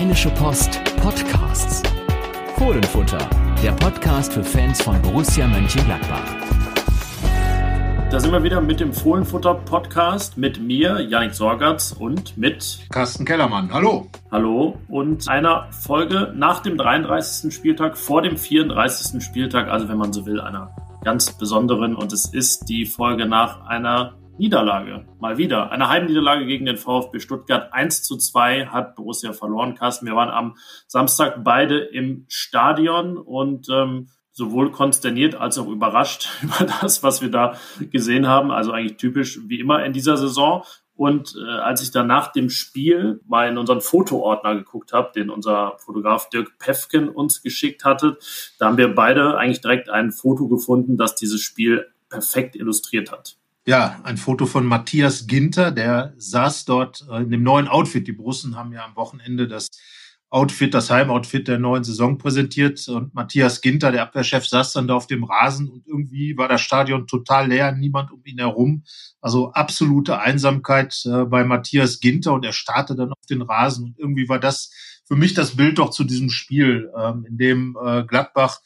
Rheinische Post Podcasts. Fohlenfutter, der Podcast für Fans von Borussia Mönchengladbach. Da sind wir wieder mit dem Fohlenfutter Podcast mit mir, Janik Sorgatz und mit Carsten Kellermann. Hallo. Hallo und einer Folge nach dem 33. Spieltag, vor dem 34. Spieltag, also wenn man so will, einer ganz besonderen und es ist die Folge nach einer Niederlage. Mal wieder. Eine Heimniederlage gegen den VfB Stuttgart. 1 zu 2 hat Borussia verloren. Carsten, wir waren am Samstag beide im Stadion und ähm, sowohl konsterniert als auch überrascht über das, was wir da gesehen haben. Also eigentlich typisch wie immer in dieser Saison. Und äh, als ich dann nach dem Spiel mal in unseren Fotoordner geguckt habe, den unser Fotograf Dirk Pefken uns geschickt hatte, da haben wir beide eigentlich direkt ein Foto gefunden, das dieses Spiel perfekt illustriert hat. Ja, ein Foto von Matthias Ginter, der saß dort äh, in dem neuen Outfit. Die Brussen haben ja am Wochenende das Outfit, das Heimoutfit der neuen Saison präsentiert. Und Matthias Ginter, der Abwehrchef, saß dann da auf dem Rasen und irgendwie war das Stadion total leer, niemand um ihn herum. Also absolute Einsamkeit äh, bei Matthias Ginter und er starrte dann auf den Rasen. Und irgendwie war das für mich das Bild doch zu diesem Spiel, ähm, in dem äh, Gladbach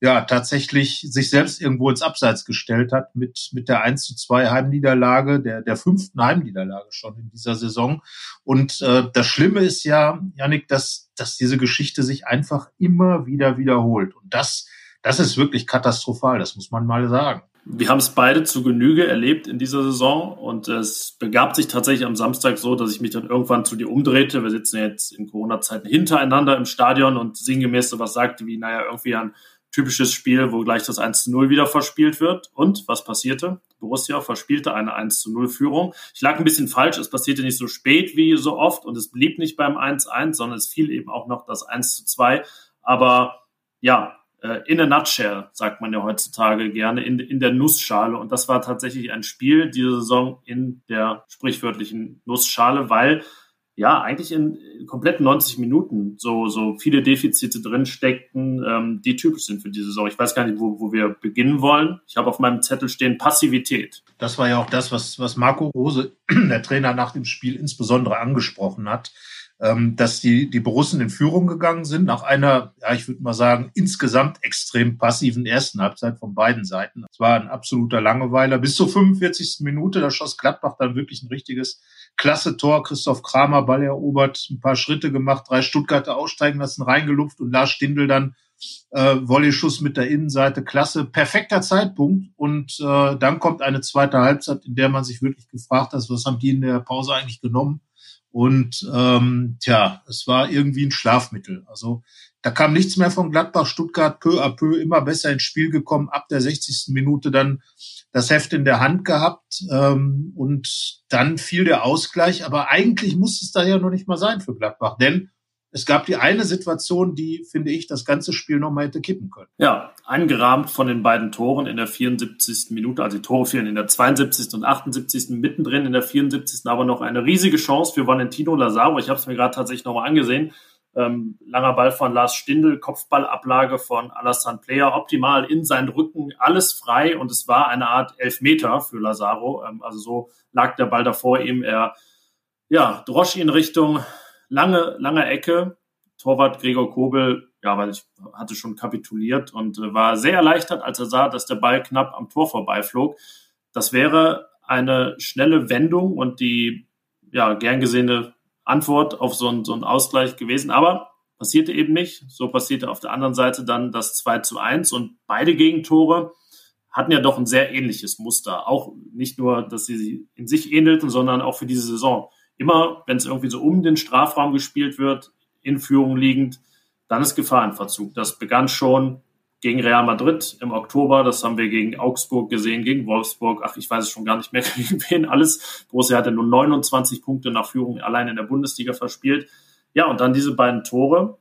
ja tatsächlich sich selbst irgendwo ins Abseits gestellt hat mit, mit der 1 zu 2 Heimniederlage, der, der fünften Heimniederlage schon in dieser Saison. Und äh, das Schlimme ist ja, Janik, dass, dass diese Geschichte sich einfach immer wieder wiederholt. Und das, das ist wirklich katastrophal, das muss man mal sagen. Wir haben es beide zu Genüge erlebt in dieser Saison und es begab sich tatsächlich am Samstag so, dass ich mich dann irgendwann zu dir umdrehte. Wir sitzen jetzt in Corona-Zeiten hintereinander im Stadion und sinngemäß so was sagte wie, naja, irgendwie ein typisches Spiel, wo gleich das 1 zu 0 wieder verspielt wird. Und was passierte? Borussia verspielte eine 1 zu 0 Führung. Ich lag ein bisschen falsch. Es passierte nicht so spät wie so oft und es blieb nicht beim 1-1, sondern es fiel eben auch noch das 1 zu 2. Aber ja, äh, in a nutshell, sagt man ja heutzutage gerne, in, in der Nussschale. Und das war tatsächlich ein Spiel diese Saison in der sprichwörtlichen Nussschale, weil ja, eigentlich in kompletten 90 Minuten so, so viele Defizite drin steckten, ähm, die typisch sind für diese Saison. Ich weiß gar nicht, wo, wo wir beginnen wollen. Ich habe auf meinem Zettel stehen Passivität. Das war ja auch das, was, was Marco Rose, der Trainer, nach dem Spiel insbesondere angesprochen hat, ähm, dass die, die Borussen in Führung gegangen sind, nach einer, ja, ich würde mal sagen, insgesamt extrem passiven ersten Halbzeit von beiden Seiten. Es war ein absoluter Langeweiler. Bis zur 45. Minute, da schoss Gladbach dann wirklich ein richtiges klasse Tor. Christoph Kramer, Ball erobert, ein paar Schritte gemacht, drei Stuttgarter aussteigen lassen, reingelupft und Lars Stindl dann äh, Volley-Schuss mit der Innenseite. Klasse, perfekter Zeitpunkt. Und äh, dann kommt eine zweite Halbzeit, in der man sich wirklich gefragt hat, was haben die in der Pause eigentlich genommen? Und ähm, tja, es war irgendwie ein Schlafmittel. Also da kam nichts mehr von Gladbach. Stuttgart peu à peu immer besser ins Spiel gekommen. Ab der 60. Minute dann das Heft in der Hand gehabt ähm, und dann fiel der Ausgleich. Aber eigentlich muss es da ja noch nicht mal sein für Gladbach, denn es gab die eine Situation, die, finde ich, das ganze Spiel nochmal hätte kippen können. Ja, eingerahmt von den beiden Toren in der 74. Minute. Also die Tore fielen in der 72. und 78. mittendrin in der 74. aber noch eine riesige Chance für Valentino Lazaro. Ich habe es mir gerade tatsächlich nochmal angesehen. Ähm, langer Ball von Lars Stindl, Kopfballablage von Alassane Player, optimal in seinen Rücken, alles frei und es war eine Art Elfmeter für Lazaro. Ähm, also so lag der Ball davor ihm. Er ja, drosch ihn Richtung lange, lange Ecke. Torwart Gregor Kobel, ja, weil ich hatte schon kapituliert und äh, war sehr erleichtert, als er sah, dass der Ball knapp am Tor vorbeiflog. Das wäre eine schnelle Wendung und die ja, gern gesehene Antwort auf so einen, so Ausgleich gewesen. Aber passierte eben nicht. So passierte auf der anderen Seite dann das 2 zu 1 und beide Gegentore hatten ja doch ein sehr ähnliches Muster. Auch nicht nur, dass sie in sich ähnelten, sondern auch für diese Saison. Immer, wenn es irgendwie so um den Strafraum gespielt wird, in Führung liegend, dann ist Gefahr im Verzug. Das begann schon gegen Real Madrid im Oktober. Das haben wir gegen Augsburg gesehen, gegen Wolfsburg. Ach, ich weiß es schon gar nicht mehr, gegen wen alles. Borussia hatte nur 29 Punkte nach Führung allein in der Bundesliga verspielt. Ja, und dann diese beiden Tore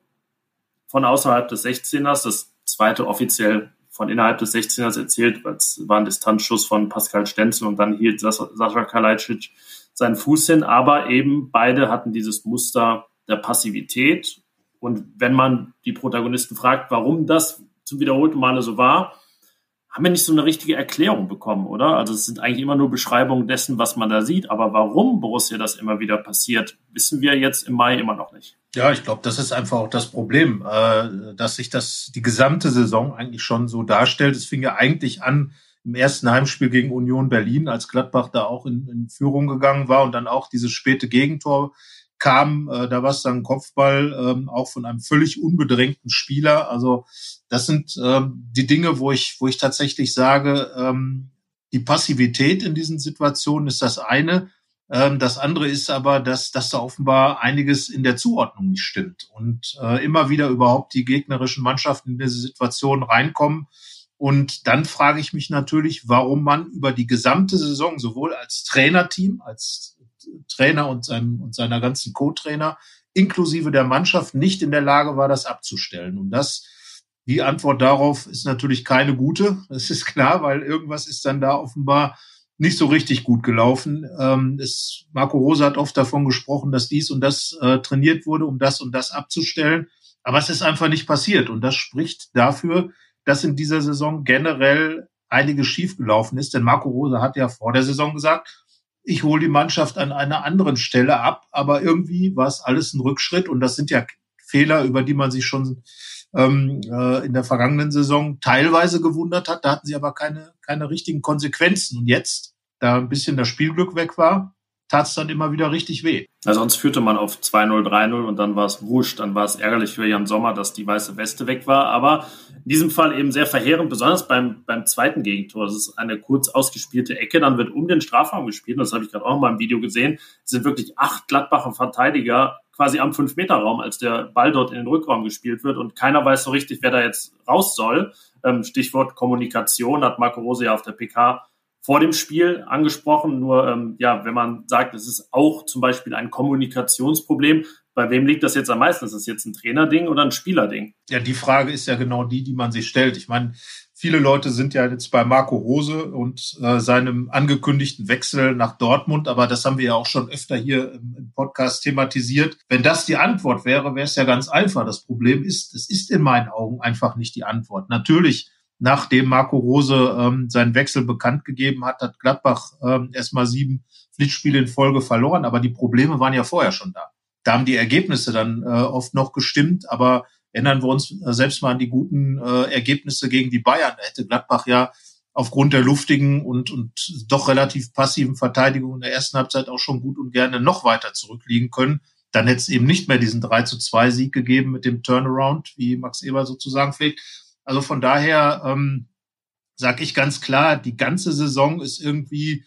von außerhalb des 16ers. Das zweite offiziell von innerhalb des 16ers erzählt, weil es war ein Distanzschuss von Pascal Stenzel und dann hielt Sascha Kalajdzic seinen Fuß hin. Aber eben beide hatten dieses Muster der Passivität. Und wenn man die Protagonisten fragt, warum das zum wiederholten Male so war, haben wir nicht so eine richtige Erklärung bekommen, oder? Also es sind eigentlich immer nur Beschreibungen dessen, was man da sieht, aber warum Borussia das immer wieder passiert, wissen wir jetzt im Mai immer noch nicht. Ja, ich glaube, das ist einfach auch das Problem, äh, dass sich das die gesamte Saison eigentlich schon so darstellt. Es fing ja eigentlich an im ersten Heimspiel gegen Union Berlin, als Gladbach da auch in, in Führung gegangen war und dann auch dieses späte Gegentor kam. Äh, da war es dann Kopfball, ähm, auch von einem völlig unbedrängten Spieler. Also das sind ähm, die Dinge, wo ich, wo ich tatsächlich sage, ähm, die Passivität in diesen Situationen ist das eine. Ähm, das andere ist aber, dass, dass da offenbar einiges in der Zuordnung nicht stimmt und äh, immer wieder überhaupt die gegnerischen Mannschaften in diese Situation reinkommen. Und dann frage ich mich natürlich, warum man über die gesamte Saison sowohl als Trainerteam, als Trainer und, seinem, und seiner ganzen Co-Trainer inklusive der Mannschaft nicht in der Lage war, das abzustellen. Und das, die Antwort darauf ist natürlich keine gute. Das ist klar, weil irgendwas ist dann da offenbar nicht so richtig gut gelaufen. Ähm, es, Marco Rose hat oft davon gesprochen, dass dies und das äh, trainiert wurde, um das und das abzustellen. Aber es ist einfach nicht passiert. Und das spricht dafür, dass in dieser Saison generell einiges schiefgelaufen ist. Denn Marco Rose hat ja vor der Saison gesagt, ich hole die Mannschaft an einer anderen Stelle ab, aber irgendwie war es alles ein Rückschritt und das sind ja Fehler, über die man sich schon ähm, äh, in der vergangenen Saison teilweise gewundert hat. Da hatten sie aber keine, keine richtigen Konsequenzen. Und jetzt, da ein bisschen das Spielglück weg war, tat es dann immer wieder richtig weh. Ja, sonst führte man auf 2-0, 3-0 und dann war es wurscht. Dann war es ärgerlich für Jan Sommer, dass die weiße Weste weg war. Aber in diesem Fall eben sehr verheerend, besonders beim, beim zweiten Gegentor. Das ist eine kurz ausgespielte Ecke, dann wird um den Strafraum gespielt. Das habe ich gerade auch mal im Video gesehen. Es sind wirklich acht Gladbacher Verteidiger quasi am 5-Meter-Raum, als der Ball dort in den Rückraum gespielt wird und keiner weiß so richtig, wer da jetzt raus soll. Ähm, Stichwort Kommunikation hat Marco Rose ja auf der PK vor dem Spiel angesprochen. Nur ähm, ja, wenn man sagt, es ist auch zum Beispiel ein Kommunikationsproblem, bei wem liegt das jetzt am meisten? Ist das jetzt ein Trainerding oder ein Spielerding? Ja, die Frage ist ja genau die, die man sich stellt. Ich meine, viele Leute sind ja jetzt bei Marco Rose und äh, seinem angekündigten Wechsel nach Dortmund, aber das haben wir ja auch schon öfter hier im Podcast thematisiert. Wenn das die Antwort wäre, wäre es ja ganz einfach. Das Problem ist, es ist in meinen Augen einfach nicht die Antwort. Natürlich nachdem Marco Rose ähm, seinen Wechsel bekannt gegeben hat, hat Gladbach ähm, erstmal sieben Pflichtspiele in Folge verloren, aber die Probleme waren ja vorher schon da. Da haben die Ergebnisse dann äh, oft noch gestimmt, aber erinnern wir uns äh, selbst mal an die guten äh, Ergebnisse gegen die Bayern. Da hätte Gladbach ja aufgrund der luftigen und, und doch relativ passiven Verteidigung in der ersten Halbzeit auch schon gut und gerne noch weiter zurückliegen können. Dann hätte es eben nicht mehr diesen 3 zu 2 Sieg gegeben mit dem Turnaround, wie Max Eber sozusagen pflegt. Also von daher ähm, sage ich ganz klar, die ganze Saison ist irgendwie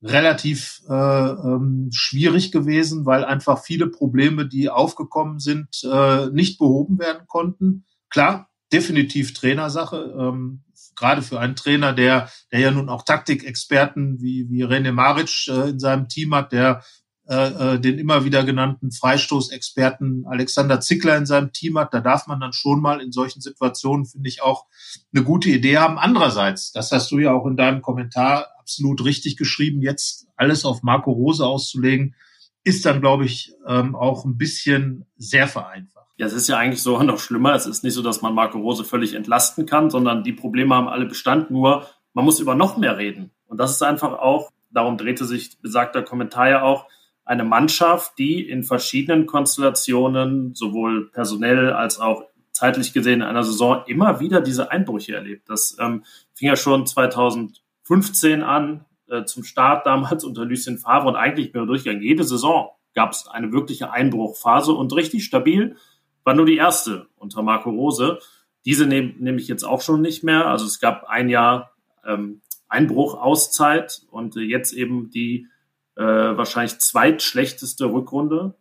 relativ äh, ähm, schwierig gewesen, weil einfach viele Probleme, die aufgekommen sind, äh, nicht behoben werden konnten. Klar, definitiv Trainersache. Ähm, gerade für einen Trainer, der, der ja nun auch Taktikexperten wie, wie René Maric äh, in seinem Team hat, der äh, äh, den immer wieder genannten Freistoßexperten Alexander Zickler in seinem Team hat, da darf man dann schon mal in solchen Situationen, finde ich, auch eine gute Idee haben. Andererseits, das hast du ja auch in deinem Kommentar absolut richtig geschrieben, jetzt alles auf Marco Rose auszulegen, ist dann, glaube ich, ähm, auch ein bisschen sehr vereinfacht. Ja, es ist ja eigentlich so noch schlimmer. Es ist nicht so, dass man Marco Rose völlig entlasten kann, sondern die Probleme haben alle Bestand. Nur man muss über noch mehr reden. Und das ist einfach auch, darum drehte sich besagter Kommentar ja auch, eine Mannschaft, die in verschiedenen Konstellationen, sowohl personell als auch zeitlich gesehen in einer Saison, immer wieder diese Einbrüche erlebt. Das ähm, fing ja schon 2015 an, äh, zum Start damals unter Lucien Favre und eigentlich mehr durchgegangen. Jede Saison gab es eine wirkliche Einbruchphase und richtig stabil war nur die erste unter Marco Rose. Diese nehme nehm ich jetzt auch schon nicht mehr. Also es gab ein Jahr ähm, Einbruch, Auszeit und äh, jetzt eben die äh, wahrscheinlich zweitschlechteste Rückrunde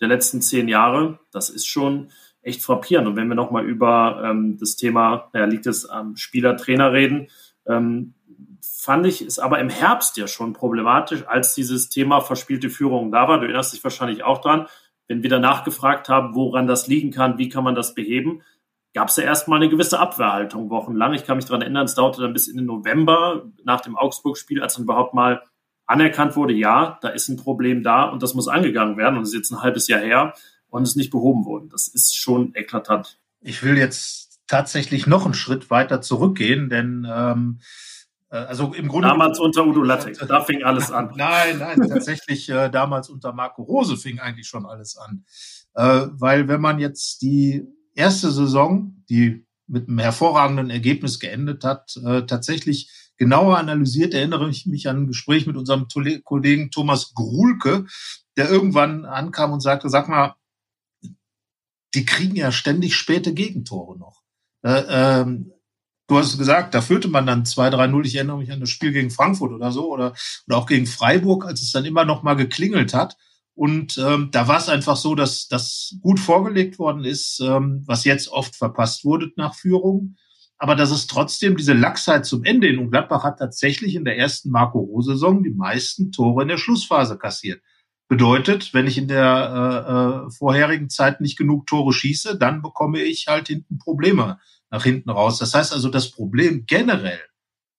der letzten zehn Jahre. Das ist schon echt frappierend. Und wenn wir nochmal über ähm, das Thema, naja, liegt es am Spieler-Trainer reden, ähm, fand ich es aber im Herbst ja schon problematisch, als dieses Thema verspielte Führung da war. Du erinnerst dich wahrscheinlich auch dran. Wenn wir danach gefragt haben, woran das liegen kann, wie kann man das beheben, gab es ja erstmal eine gewisse Abwehrhaltung wochenlang. Ich kann mich daran erinnern, es dauerte dann bis in den November nach dem Augsburg-Spiel, als dann überhaupt mal anerkannt wurde, ja, da ist ein Problem da und das muss angegangen werden und es ist jetzt ein halbes Jahr her und es ist nicht behoben worden. Das ist schon eklatant. Ich will jetzt tatsächlich noch einen Schritt weiter zurückgehen, denn ähm, Äh, also im Grunde. Damals unter Udo Lattek, da fing alles an. Nein, nein, tatsächlich äh, damals unter Marco Rose fing eigentlich schon alles an. Äh, weil wenn man jetzt die erste Saison, die mit einem hervorragenden Ergebnis geendet hat, äh, tatsächlich genauer analysiert, erinnere ich mich an ein Gespräch mit unserem Kollegen Thomas Gruhlke, der irgendwann ankam und sagte, sag mal, die kriegen ja ständig späte Gegentore noch. Äh, ähm, du hast gesagt, da führte man dann 2-3-0. Ich erinnere mich an das Spiel gegen Frankfurt oder so oder, oder auch gegen Freiburg, als es dann immer noch mal geklingelt hat. Und ähm, da war es einfach so, dass das gut vorgelegt worden ist, ähm, was jetzt oft verpasst wurde nach Führung. Aber dass es trotzdem diese Lachsheit zum Ende in und Gladbach hat tatsächlich in der ersten Marco-Rose-Saison die meisten Tore in der Schlussphase kassiert. Bedeutet, wenn ich in der äh, äh, vorherigen Zeit nicht genug Tore schieße, dann bekomme ich halt hinten Probleme nach hinten raus. Das heißt also, das Problem generell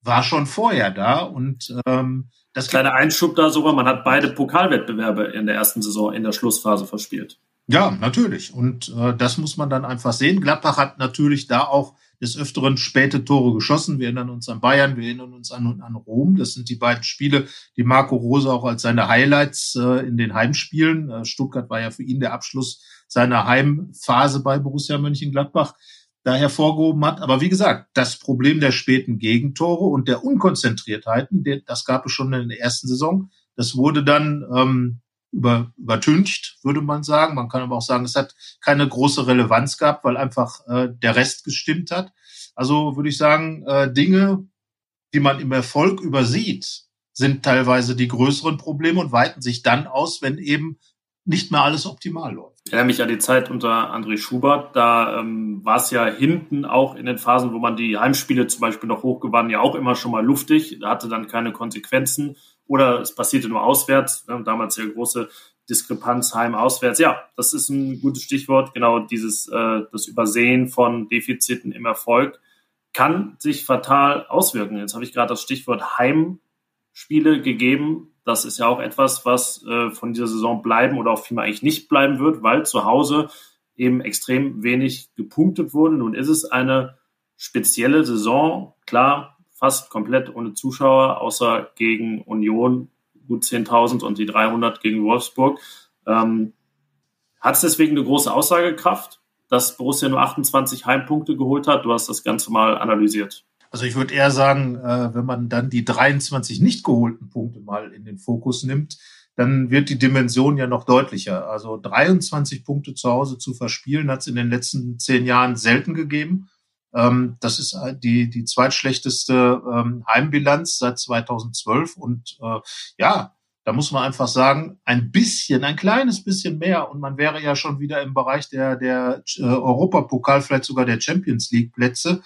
war schon vorher da und ähm, das kleine Einschub da sogar, man hat beide Pokalwettbewerbe in der ersten Saison in der Schlussphase verspielt. Ja, natürlich. Und äh, das muss man dann einfach sehen. Gladbach hat natürlich da auch des Öfteren späte Tore geschossen. Wir erinnern uns an Bayern, wir erinnern uns an, an Rom. Das sind die beiden Spiele, die Marco Rose auch als seine Highlights äh, in den Heimspielen. Äh, Stuttgart war ja für ihn der Abschluss seiner Heimphase bei Borussia Mönchengladbach da hervorgehoben hat. Aber wie gesagt, das Problem der späten Gegentore und der Unkonzentriertheiten, das gab es schon in der ersten Saison. Das wurde dann ähm, über, übertüncht, würde man sagen. Man kann aber auch sagen, es hat keine große Relevanz gehabt, weil einfach äh, der Rest gestimmt hat. Also würde ich sagen, äh, Dinge, die man im Erfolg übersieht, sind teilweise die größeren Probleme und weiten sich dann aus, wenn eben nicht mehr alles optimal läuft. Ich erinnere mich an die Zeit unter André Schubert. Da ähm, war es ja hinten auch in den Phasen, wo man die Heimspiele zum Beispiel noch hochgewann, ja auch immer schon mal luftig. Da hatte dann keine Konsequenzen oder es passierte nur auswärts. Ne? Damals ja große Diskrepanz heim-auswärts. Ja, das ist ein gutes Stichwort. Genau dieses äh, das Übersehen von Defiziten im Erfolg kann sich fatal auswirken. Jetzt habe ich gerade das Stichwort Heimspiele gegeben. Das ist ja auch etwas, was äh, von dieser Saison bleiben oder auch vielmehr eigentlich nicht bleiben wird, weil zu Hause eben extrem wenig gepunktet wurde. Nun ist es eine spezielle Saison. Klar, fast komplett ohne Zuschauer, außer gegen Union gut 10.000 und die 300 gegen Wolfsburg. Ähm, hat es deswegen eine große Aussagekraft, dass Borussia nur 28 Heimpunkte geholt hat? Du hast das Ganze mal analysiert. Also ich würde eher sagen, äh, wenn man dann die 23 nicht geholten Punkte mal in den Fokus nimmt, dann wird die Dimension ja noch deutlicher. Also 23 Punkte zu Hause zu verspielen, hat es in den letzten zehn Jahren selten gegeben. Ähm, das ist äh, die, die zweitschlechteste ähm, Heimbilanz seit 2012. Und äh, ja, da muss man einfach sagen, ein bisschen, ein kleines bisschen mehr und man wäre ja schon wieder im Bereich der, der äh, Europapokal, vielleicht sogar der Champions League Plätze.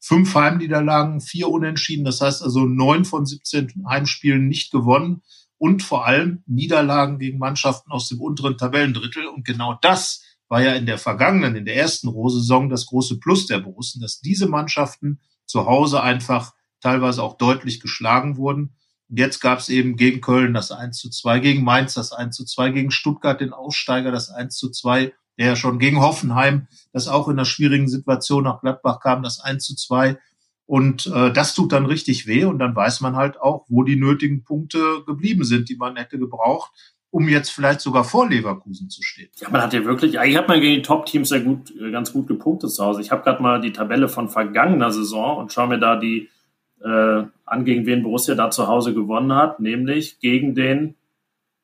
Fünf Heimniederlagen, vier Unentschieden, das heißt also neun von 17 Heimspielen nicht gewonnen und vor allem Niederlagen gegen Mannschaften aus dem unteren Tabellendrittel. Und genau das war ja in der vergangenen, in der ersten Rohsaison das große Plus der Borussen, dass diese Mannschaften zu Hause einfach teilweise auch deutlich geschlagen wurden. Und jetzt gab es eben gegen Köln das 1 zu 2, gegen Mainz das 1 zu 2, gegen Stuttgart den Aussteiger das 1 zu 2, der ja schon gegen Hoffenheim, das auch in einer schwierigen Situation nach Gladbach kam, das 1 zu 2. Und äh, das tut dann richtig weh und dann weiß man halt auch, wo die nötigen Punkte geblieben sind, die man hätte gebraucht, um jetzt vielleicht sogar vor Leverkusen zu stehen. Ja, man hat ja wirklich, eigentlich hat man gegen die Top-Teams sehr gut, äh, ganz gut gepunktet zu Hause. Ich habe gerade mal die Tabelle von vergangener Saison und schaue mir da die äh, an, gegen wen Borussia da zu Hause gewonnen hat, nämlich gegen den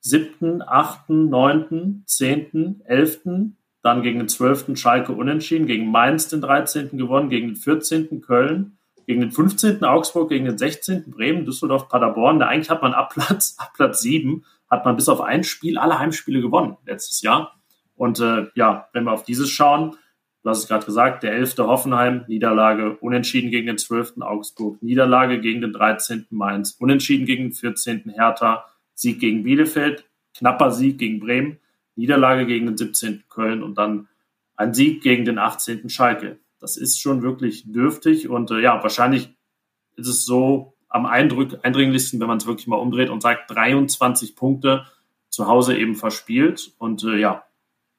siebten, achten, neunten, zehnten, elften, dann gegen den zwölften Schalke unentschieden, gegen Mainz den 13. gewonnen, gegen den 14. Köln, gegen den 15. Augsburg, gegen den 16. Bremen, Düsseldorf, Paderborn. Da eigentlich hat man ab Platz, ab Platz 7 hat man bis auf ein Spiel alle Heimspiele gewonnen letztes Jahr. Und äh, ja, wenn wir auf dieses schauen, du hast es gerade gesagt, der 11. Hoffenheim, Niederlage, unentschieden gegen den 12. Augsburg, Niederlage gegen den 13. Mainz, unentschieden gegen den 14. Hertha, Sieg gegen Bielefeld, knapper Sieg gegen Bremen, Niederlage gegen den 17. Köln und dann ein Sieg gegen den 18. Schalke. Das ist schon wirklich dürftig und äh, ja, wahrscheinlich ist es so, am eindringlichsten, wenn man es wirklich mal umdreht und sagt, 23 Punkte zu Hause eben verspielt. Und äh, ja,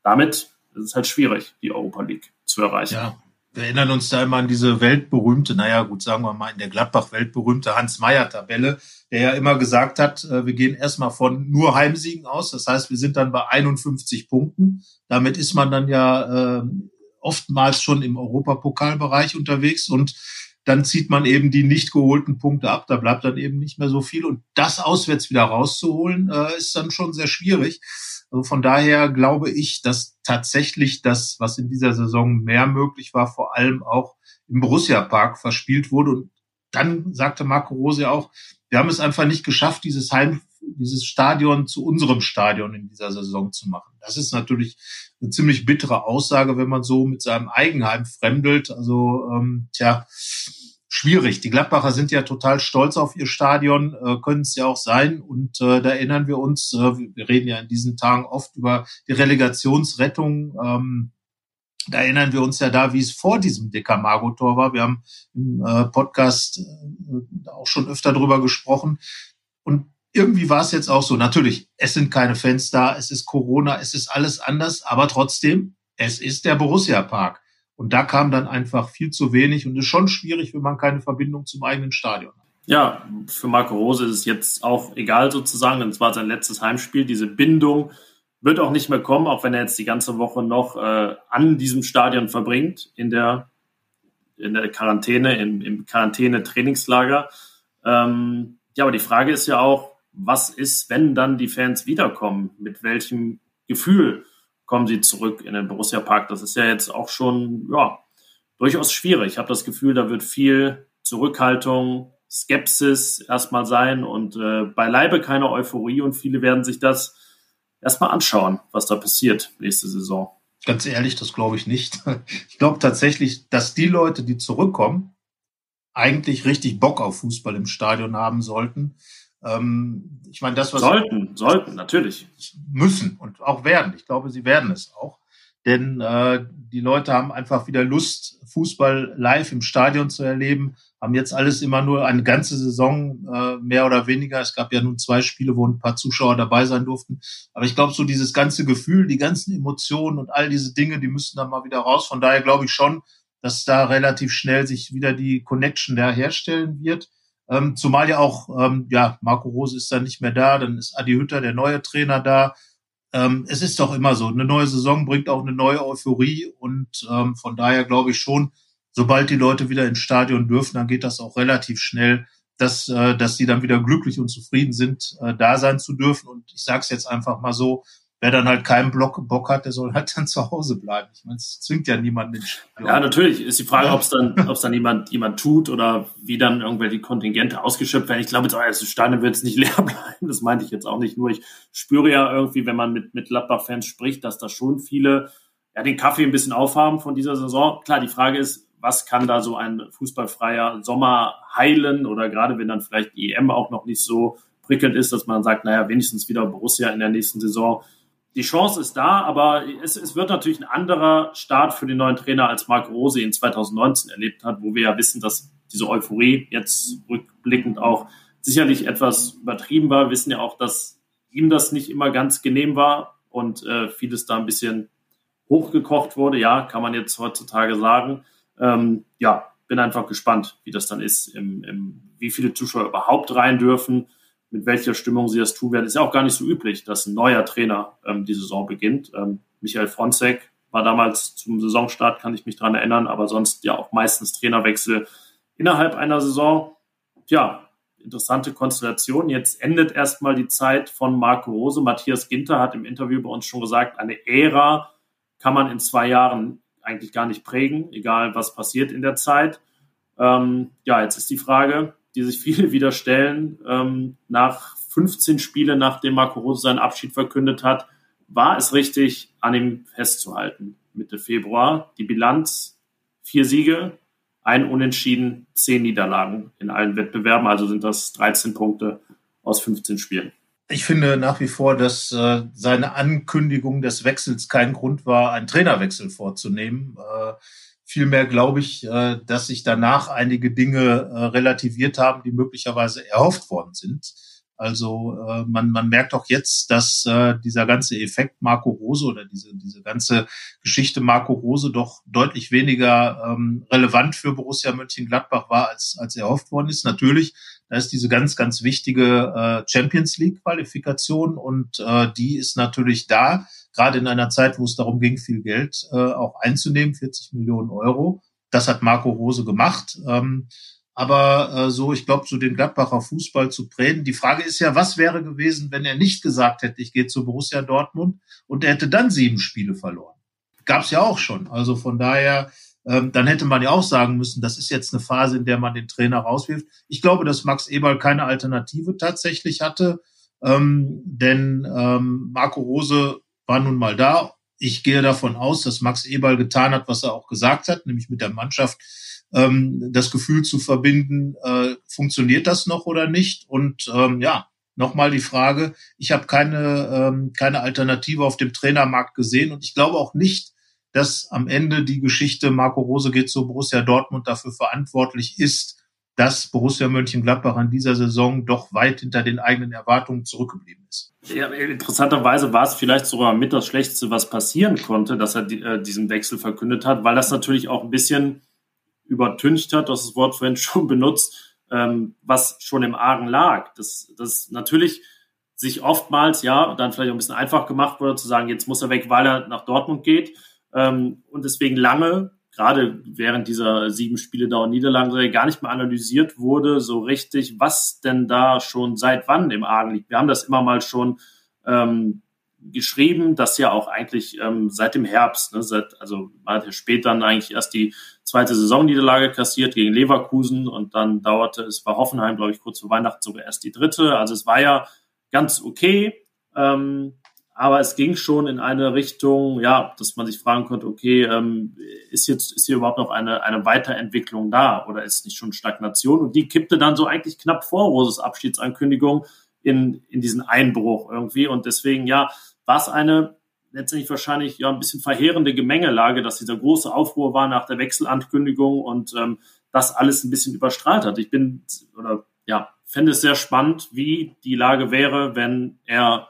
damit ist es halt schwierig, die Europa League zu erreichen. Ja, Wir erinnern uns da immer an diese weltberühmte, naja, gut, sagen wir mal in der Gladbach weltberühmte Hans-Meyer-Tabelle, der ja immer gesagt hat, äh, wir gehen erstmal von nur Heimsiegen aus. Das heißt, wir sind dann bei 51 Punkten. Damit ist man dann ja äh, oftmals schon im Europapokalbereich unterwegs und dann zieht man eben die nicht geholten Punkte ab. Da bleibt dann eben nicht mehr so viel. Und das auswärts wieder rauszuholen, äh, ist dann schon sehr schwierig. Also von daher glaube ich, dass tatsächlich das, was in dieser Saison mehr möglich war, vor allem auch im Borussia Park verspielt wurde. Und dann sagte Marco Rose auch, wir haben es einfach nicht geschafft, dieses Heim, dieses Stadion zu unserem Stadion in dieser Saison zu machen. Das ist natürlich eine ziemlich bittere Aussage, wenn man so mit seinem Eigenheim fremdelt. Also, ähm, tja, schwierig. Die Gladbacher sind ja total stolz auf ihr Stadion, äh, können es ja auch sein. Und äh, da erinnern wir uns, äh, wir reden ja in diesen Tagen oft über die Relegationsrettung. Ähm, da erinnern wir uns ja da, wie es vor diesem Decamago-Tor war. Wir haben im äh, Podcast äh, auch schon öfter drüber gesprochen. Und irgendwie war es jetzt auch so. Natürlich, es sind keine Fans da, es ist Corona, es ist alles anders, aber trotzdem, es ist der Borussia Park. Und da kam dann einfach viel zu wenig und ist schon schwierig, wenn man keine Verbindung zum eigenen Stadion hat. Ja, für Marco Rose ist es jetzt auch egal sozusagen, denn es war sein letztes Heimspiel. Diese Bindung wird auch nicht mehr kommen, auch wenn er jetzt die ganze Woche noch äh, an diesem Stadion verbringt, in der, in der Quarantäne, im, im Quarantäne-Trainingslager. Ähm, ja, aber die Frage ist ja auch, was ist, wenn dann die Fans wiederkommen? Mit welchem Gefühl? Kommen sie zurück in den Borussia Park. Das ist ja jetzt auch schon, ja, durchaus schwierig. Ich habe das Gefühl, da wird viel Zurückhaltung, Skepsis erstmal sein und äh, beileibe keine Euphorie und viele werden sich das erstmal anschauen, was da passiert nächste Saison. Ganz ehrlich, das glaube ich nicht. Ich glaube tatsächlich, dass die Leute, die zurückkommen, eigentlich richtig Bock auf Fußball im Stadion haben sollten. Ähm, ich meine, das, was. Sollten, sollten, natürlich. Müssen und auch werden. Ich glaube, sie werden es auch. Denn äh, die Leute haben einfach wieder Lust, Fußball live im Stadion zu erleben, haben jetzt alles immer nur eine ganze Saison, äh, mehr oder weniger. Es gab ja nun zwei Spiele, wo ein paar Zuschauer dabei sein durften. Aber ich glaube, so dieses ganze Gefühl, die ganzen Emotionen und all diese Dinge, die müssen dann mal wieder raus. Von daher glaube ich schon, dass da relativ schnell sich wieder die Connection da herstellen wird. Ähm, zumal ja auch, ähm, ja, Marco Rose ist dann nicht mehr da, dann ist Adi Hütter, der neue Trainer, da. Ähm, es ist doch immer so, eine neue Saison bringt auch eine neue Euphorie und ähm, von daher glaube ich schon, sobald die Leute wieder ins Stadion dürfen, dann geht das auch relativ schnell, dass, äh, dass die dann wieder glücklich und zufrieden sind, äh, da sein zu dürfen. Und ich sage es jetzt einfach mal so, wer dann halt keinen Block, Bock hat, der soll halt dann zu Hause bleiben. Ich meine, es zwingt ja niemanden in Stadion. Ja, natürlich. Ist die Frage, ja. ob es dann, ob es dann jemand, jemand tut oder wie dann irgendwelche Kontingente ausgeschöpft werden. Ich glaube, jetzt das Stadion wird es nicht leer bleiben. Das meinte ich jetzt auch nicht. Nur ich spüre ja irgendwie, wenn man mit, mit Gladbach-Fans spricht, dass da schon viele ja, den Kaffee ein bisschen aufhaben von dieser Saison. Klar, die Frage ist, was kann da so ein fußballfreier Sommer heilen oder gerade wenn dann vielleicht die EM auch noch nicht so prickelnd ist, dass man sagt, naja, wenigstens wieder Borussia in der nächsten Saison die Chance ist da, aber es, es, wird natürlich ein anderer Start für den neuen Trainer, als Marc Rose in 2019 erlebt hat, wo wir ja wissen, dass diese Euphorie jetzt rückblickend auch sicherlich etwas übertrieben war. Wir wissen ja auch, dass ihm das nicht immer ganz genehm war und äh, vieles da ein bisschen hochgekocht wurde. Ja, kann man jetzt heutzutage sagen. Ähm, ja, bin einfach gespannt, wie das dann ist, im, im, wie viele Zuschauer überhaupt rein dürfen mit welcher Stimmung sie das tun werden. Ist ja auch gar nicht so üblich, dass ein neuer Trainer ähm, die Saison beginnt. Ähm, Michael Fronzek war damals zum Saisonstart, kann ich mich dran erinnern, aber sonst ja auch meistens Trainerwechsel innerhalb einer Saison. Ja, interessante Konstellation. Jetzt endet erstmal die Zeit von Marco Rose. Matthias Ginter hat im Interview bei uns schon gesagt, eine Ära kann man in zwei Jahren eigentlich gar nicht prägen, egal was passiert in der Zeit. Ähm, ja, jetzt ist die Frage, die sich viele wieder stellen. Ähm, nach 15 Spielen, nachdem Marco Rose seinen Abschied verkündet hat, war es richtig, an ihm festzuhalten. Mitte Februar die Bilanz, vier Siege, ein Unentschieden, zehn Niederlagen in allen Wettbewerben. Also sind das 13 Punkte aus 15 Spielen. Ich finde nach wie vor, dass äh, seine Ankündigung des Wechsels kein Grund war, einen Trainerwechsel vorzunehmen. Äh, Vielmehr glaube ich, äh, dass sich danach einige Dinge äh, relativiert haben, die möglicherweise erhofft worden sind. Also äh, man, man merkt auch jetzt, dass äh, dieser ganze Effekt Marco Rose oder diese, diese ganze Geschichte Marco Rose doch deutlich weniger ähm, relevant für Borussia Mönchengladbach war, als, als erhofft worden ist. Natürlich, da ist diese ganz, ganz wichtige äh, Champions League-Qualifikation und äh, die ist natürlich da, gerade in einer Zeit, wo es darum ging, viel Geld äh, auch einzunehmen, 40 Millionen Euro. Das hat Marco Rose gemacht. Ähm, aber äh, so, ich glaube, so den Gladbacher Fußball zu prägen. Die Frage ist ja, was wäre gewesen, wenn er nicht gesagt hätte, ich gehe zu Borussia Dortmund und er hätte dann sieben Spiele verloren. Gab es ja auch schon. Also von daher, ähm, dann hätte man ja auch sagen müssen, das ist jetzt eine Phase, in der man den Trainer rauswirft. Ich glaube, dass Max Eberl keine Alternative tatsächlich hatte, ähm, denn ähm, Marco Rose war nun mal da. Ich gehe davon aus, dass Max Eberl getan hat, was er auch gesagt hat, nämlich mit der Mannschaft ähm, das Gefühl zu verbinden, äh, funktioniert das noch oder nicht? Und ähm, ja, nochmal die Frage, ich habe keine, ähm, keine Alternative auf dem Trainermarkt gesehen und ich glaube auch nicht, dass am Ende die Geschichte Marco Rose geht zu Borussia Dortmund dafür verantwortlich ist, dass Borussia Mönchengladbach in dieser Saison doch weit hinter den eigenen Erwartungen zurückgeblieben ist. Ja, interessanterweise war es vielleicht sogar mit das Schlechteste, was passieren konnte, dass er äh, diesen Wechsel verkündet hat, weil das natürlich auch ein bisschen übertüncht hat, das Wort vorhin schon benutzt, ähm, was schon im Argen lag. Das, das natürlich sich oftmals, ja, dann vielleicht auch ein bisschen einfach gemacht wurde, zu sagen, jetzt muss er weg, weil er nach Dortmund geht. Ähm, und deswegen lange, gerade während dieser sieben Spiele dauer Niederlagenserie, gar nicht mehr analysiert wurde, so richtig, was denn da schon seit wann im Argen liegt. Wir haben das immer mal schon ähm, geschrieben, dass ja auch eigentlich ähm, seit dem Herbst, ne, seit, also hat ja später dann eigentlich erst die zweite Saisonniederlage kassiert gegen Leverkusen und dann dauerte es bei Hoffenheim, glaube ich, kurz vor Weihnachten sogar erst die dritte. Also es war ja ganz okay, ähm, aber es ging schon in eine Richtung, ja, dass man sich fragen konnte, okay, ähm, ist jetzt ist hier überhaupt noch eine eine Weiterentwicklung da oder ist nicht schon Stagnation? Und die kippte dann so eigentlich knapp vor Roses Abschiedsankündigung in in diesen Einbruch irgendwie und deswegen ja war es eine letztendlich wahrscheinlich ja ein bisschen verheerende Gemengelage, dass dieser große Aufruhr war nach der Wechselankündigung und ähm, das alles ein bisschen überstrahlt hat. Ich bin oder ja, fände es sehr spannend, wie die Lage wäre, wenn er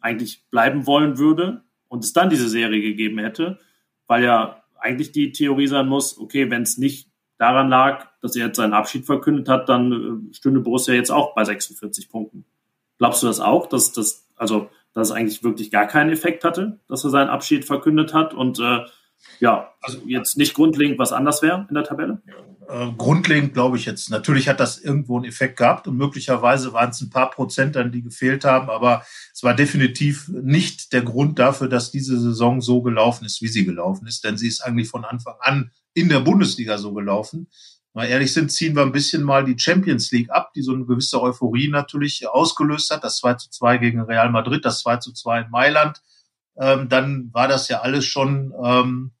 eigentlich bleiben wollen würde und es dann diese Serie gegeben hätte, weil ja eigentlich die Theorie sein muss, okay, wenn es nicht daran lag, dass er jetzt seinen Abschied verkündet hat, dann äh, stünde Borussia jetzt auch bei 46 Punkten. Glaubst du das auch, dass das, also dass es eigentlich wirklich gar keinen Effekt hatte, dass er seinen Abschied verkündet hat und äh, ja, also jetzt nicht grundlegend was anders wäre in der Tabelle? Äh, grundlegend glaube ich jetzt. Natürlich hat das irgendwo einen Effekt gehabt und möglicherweise waren es ein paar Prozent dann, die gefehlt haben, aber es war definitiv nicht der Grund dafür, dass diese Saison so gelaufen ist, wie sie gelaufen ist, denn sie ist eigentlich von Anfang an in der Bundesliga so gelaufen mal ehrlich sind, ziehen wir ein bisschen mal die Champions League ab, die so eine gewisse Euphorie natürlich ausgelöst hat. Das 2 zu 2 gegen Real Madrid, das 2 zu 2 in Mailand. Ähm, dann war das ja alles schon ähm,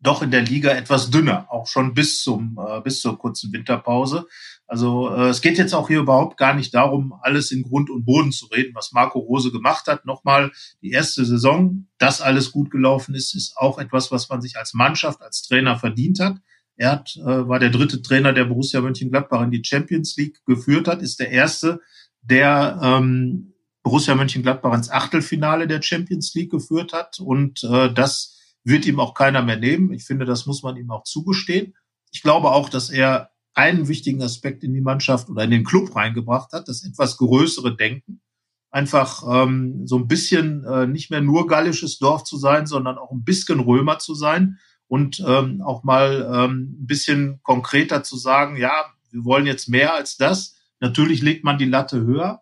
doch in der Liga etwas dünner, auch schon bis zum äh, bis zur kurzen Winterpause. Also äh, es geht jetzt auch hier überhaupt gar nicht darum, alles in Grund und Boden zu reden, was Marco Rose gemacht hat. Nochmal die erste Saison, dass alles gut gelaufen ist, ist auch etwas, was man sich als Mannschaft, als Trainer verdient hat. Er hat, äh, war der dritte Trainer, der Borussia Mönchengladbach in die Champions League geführt hat, ist der erste, der ähm, Borussia Mönchengladbach ins Achtelfinale der Champions League geführt hat. Und äh, das wird ihm auch keiner mehr nehmen. Ich finde, das muss man ihm auch zugestehen. Ich glaube auch, dass er einen wichtigen Aspekt in die Mannschaft oder in den Club reingebracht hat, das etwas größere Denken. Einfach ähm, so ein bisschen äh, nicht mehr nur gallisches Dorf zu sein, sondern auch ein bisschen Römer zu sein und ähm, auch mal ähm, ein bisschen konkreter zu sagen, ja, wir wollen jetzt mehr als das. Natürlich legt man die Latte höher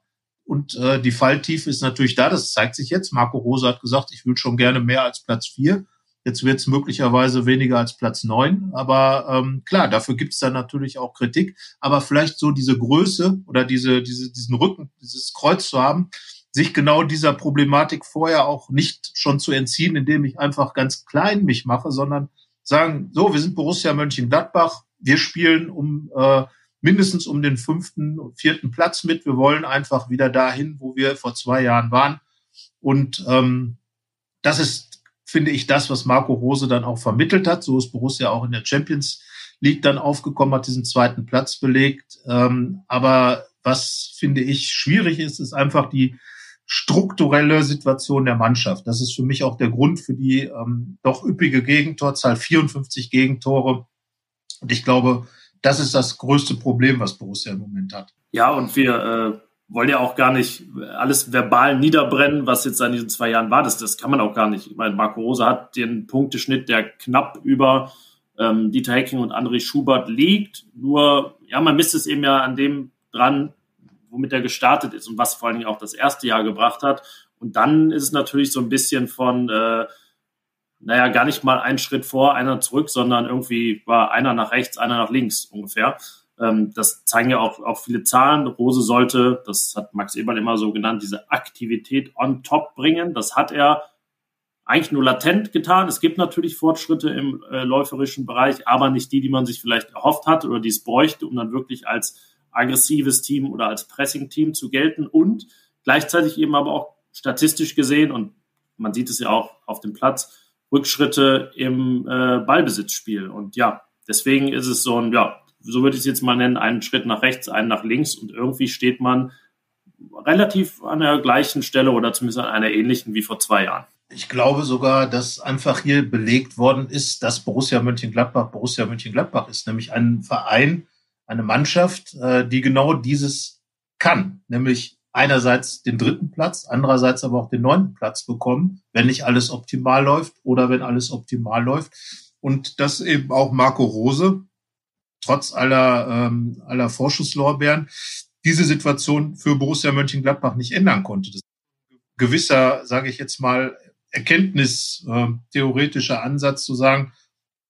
und äh, die Falltiefe ist natürlich da. Das zeigt sich jetzt. Marco Rose hat gesagt, ich würde schon gerne mehr als Platz vier. Jetzt wird es möglicherweise weniger als Platz neun. Aber ähm, klar, dafür gibt es dann natürlich auch Kritik. Aber vielleicht so diese Größe oder diese, diese, diesen Rücken, dieses Kreuz zu haben, sich genau dieser Problematik vorher auch nicht schon zu entziehen, indem ich einfach ganz klein mich mache, sondern sagen, so, wir sind Borussia Mönchengladbach, wir spielen um äh, mindestens um den fünften, vierten Platz mit. Wir wollen einfach wieder dahin, wo wir vor zwei Jahren waren. Und ähm, das ist, finde ich, das, was Marco Rose dann auch vermittelt hat. So ist Borussia auch in der Champions League dann aufgekommen, hat diesen zweiten Platz belegt. Ähm, aber was finde ich schwierig ist, ist einfach die strukturelle Situation der Mannschaft. Das ist für mich auch der Grund für die ähm, doch üppige Gegentorzahl, 54 Gegentore. Und ich glaube, das ist das größte Problem, was Borussia im Moment hat. Ja, und wir äh, wollen ja auch gar nicht alles verbal niederbrennen, was jetzt in diesen zwei Jahren war. Das, das kann man auch gar nicht. Ich meine, Marco Rose hat den Punkteschnitt, der knapp über ähm, Dieter Hecking und André Schubert liegt. Nur, ja, man misst es eben ja an dem dran, womit er gestartet ist und was vor allen Dingen auch das erste Jahr gebracht hat. Und dann ist es natürlich so ein bisschen von, äh, naja, gar nicht mal einen Schritt vor, einer zurück, sondern irgendwie war einer nach rechts, einer nach links ungefähr. Ähm, das zeigen ja auch, auch viele Zahlen. Rose sollte, das hat Max Eberl immer so genannt, diese Aktivität on top bringen. Das hat er eigentlich nur latent getan. Es gibt natürlich Fortschritte im äh, läuferischen Bereich, aber nicht die, die man sich vielleicht erhofft hat oder die es bräuchte, um dann wirklich als aggressives Team oder als Pressing-Team zu gelten und gleichzeitig eben aber auch statistisch gesehen, und man sieht es ja auch auf dem Platz, Rückschritte im äh, Ballbesitzspiel. Und ja, deswegen ist es so ein, ja, so würde ich es jetzt mal nennen, einen Schritt nach rechts, einen nach links und irgendwie steht man relativ an der gleichen Stelle oder zumindest an einer ähnlichen wie vor zwei Jahren. Ich glaube sogar, dass einfach hier belegt worden ist, dass Borussia Mönchengladbach Borussia Mönchengladbach ist, nämlich ein Verein, eine Mannschaft, äh, die genau dieses kann, nämlich einerseits den dritten Platz, andererseits aber auch den neunten Platz bekommen, wenn nicht alles optimal läuft oder wenn alles optimal läuft. Und dass eben auch Marco Rose, trotz aller, ähm, aller Vorschusslorbeeren, diese Situation für Borussia Mönchengladbach nicht ändern konnte. Das gewisser, sage ich jetzt mal, Erkenntnis, äh, theoretischer Ansatz zu sagen,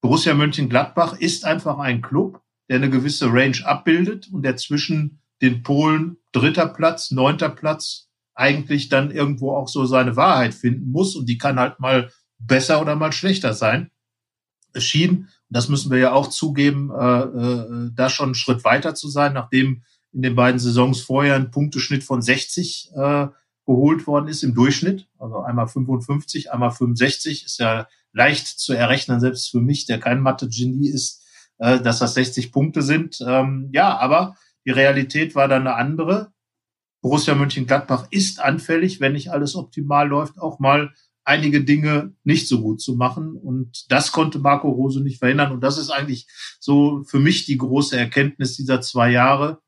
Borussia Mönchengladbach ist einfach ein Club, der eine gewisse Range abbildet und der zwischen den Polen dritter Platz, neunter Platz eigentlich dann irgendwo auch so seine Wahrheit finden muss und die kann halt mal besser oder mal schlechter sein. Es schien, das müssen wir ja auch zugeben, äh, äh, da schon einen Schritt weiter zu sein, nachdem in den beiden Saisons vorher ein Punkteschnitt von 60 äh, geholt worden ist im Durchschnitt. Also einmal 55, einmal 65 ist ja leicht zu errechnen, selbst für mich, der kein Mathe-Genie ist, äh, dass das 60 Punkte sind. Ähm, ja, aber die Realität war dann eine andere. Borussia Mönchengladbach ist anfällig, wenn nicht alles optimal läuft, auch mal einige Dinge nicht so gut zu machen. Und das konnte Marco Rose nicht verhindern. Und das ist eigentlich so für mich die große Erkenntnis dieser zwei Jahre.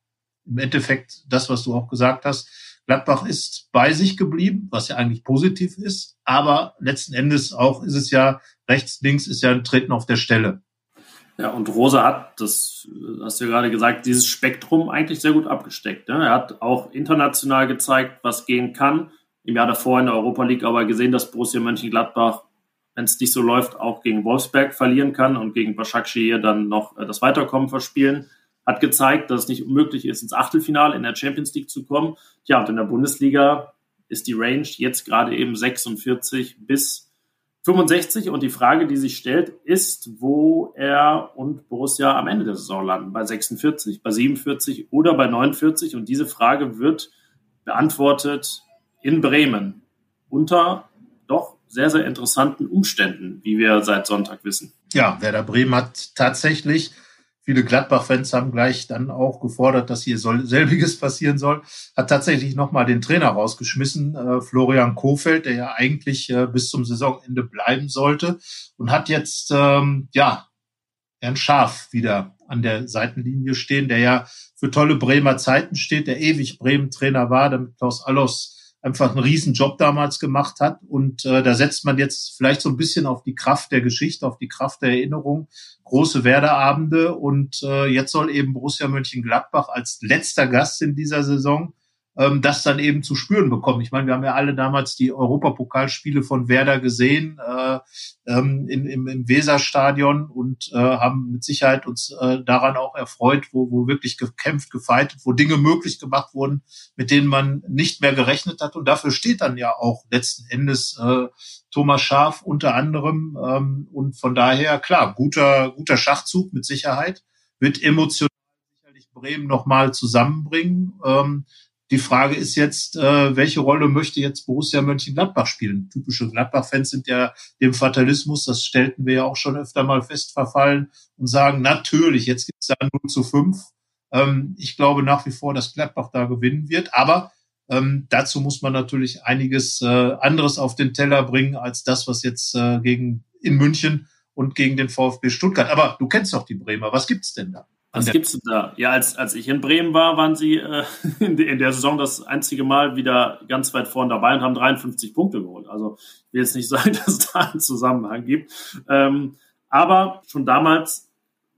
Im Endeffekt das, was du auch gesagt hast. Gladbach ist bei sich geblieben, was ja eigentlich positiv ist. Aber letzten Endes auch ist es ja rechts, links ist ja ein Treten auf der Stelle. Ja, und Rosa hat, das hast du ja gerade gesagt, dieses Spektrum eigentlich sehr gut abgesteckt. Ne? Er hat auch international gezeigt, was gehen kann. Im Jahr davor in der Europa League aber gesehen, dass Borussia Mönchengladbach, wenn es nicht so läuft, auch gegen Wolfsberg verlieren kann und gegen Başakşehir dann noch äh, das Weiterkommen verspielen. Hat gezeigt, dass es nicht unmöglich ist, ins Achtelfinale in der Champions League zu kommen. Ja, und in der Bundesliga ist die Range jetzt gerade eben 46 bis 65 und die Frage, die sich stellt, ist, wo er und Borussia am Ende der Saison landen. Bei 46, bei 47 oder bei 49. Und diese Frage wird beantwortet in Bremen unter doch sehr, sehr interessanten Umständen, wie wir seit Sonntag wissen. Ja, Werder Bremen hat tatsächlich Viele Gladbach-Fans haben gleich dann auch gefordert, dass hier soll, selbiges passieren soll. Hat tatsächlich nochmal den Trainer rausgeschmissen, äh, Florian Kofeld, der ja eigentlich äh, bis zum Saisonende bleiben sollte und hat jetzt, ähm, ja, Herrn Schaf wieder an der Seitenlinie stehen, der ja für tolle Bremer Zeiten steht, der ewig Bremen-Trainer war, damit Klaus Allos einfach einen riesen Job damals gemacht hat. Und äh, da setzt man jetzt vielleicht so ein bisschen auf die Kraft der Geschichte, auf die Kraft der Erinnerung. Große Werderabende und äh, jetzt soll eben Borussia Mönchengladbach als letzter Gast in dieser Saison ähm, das dann eben zu spüren bekommen. Ich meine, wir haben ja alle damals die Europapokalspiele von Werder gesehen äh, ähm, in, im, im Weserstadion und äh, haben mit Sicherheit uns äh, daran auch erfreut, wo, wo wirklich gekämpft, gefeitet, wo Dinge möglich gemacht wurden, mit denen man nicht mehr gerechnet hat. Und dafür steht dann ja auch letzten Endes äh, Thomas Schaf unter anderem. Ähm, und von daher, klar, guter, guter Schachzug mit Sicherheit, wird emotional sicherlich Bremen nochmal zusammenbringen. Ähm, die Frage ist jetzt, äh, welche Rolle möchte jetzt Borussia Mönchengladbach spielen? Typische Gladbach-Fans sind ja dem Fatalismus, das stellten wir ja auch schon öfter mal fest, verfallen und sagen, natürlich, jetzt gibt es da 0 zu 5. Ähm, ich glaube nach wie vor, dass Gladbach da gewinnen wird, aber ähm, dazu muss man natürlich einiges äh, anderes auf den Teller bringen als das, was jetzt äh, gegen in München und gegen den VfB Stuttgart. Aber du kennst doch die Bremer. Was gibt's denn da? Was gibt's denn da? Ja, als, als ich in Bremen war, waren sie äh, in, in der Saison das einzige Mal wieder ganz weit vorne dabei und haben 53 Punkte geholt. Also ich will jetzt nicht sagen, dass es da einen Zusammenhang gibt. Ähm, aber schon damals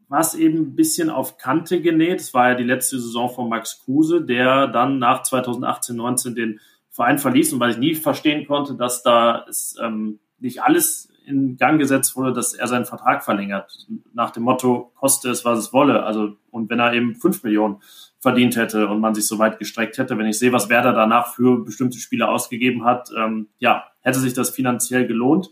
war es eben ein bisschen auf Kante genäht. Es war ja die letzte Saison von Max Kruse, der dann nach 2018, 19 den Verein verließ und weil ich nie verstehen konnte, dass da es ähm, nicht alles in Gang gesetzt wurde, dass er seinen Vertrag verlängert. Nach dem Motto, koste es, was es wolle. Also, und wenn er eben fünf Millionen verdient hätte und man sich so weit gestreckt hätte, wenn ich sehe, was Werder danach für bestimmte Spiele ausgegeben hat, ähm, ja, hätte sich das finanziell gelohnt.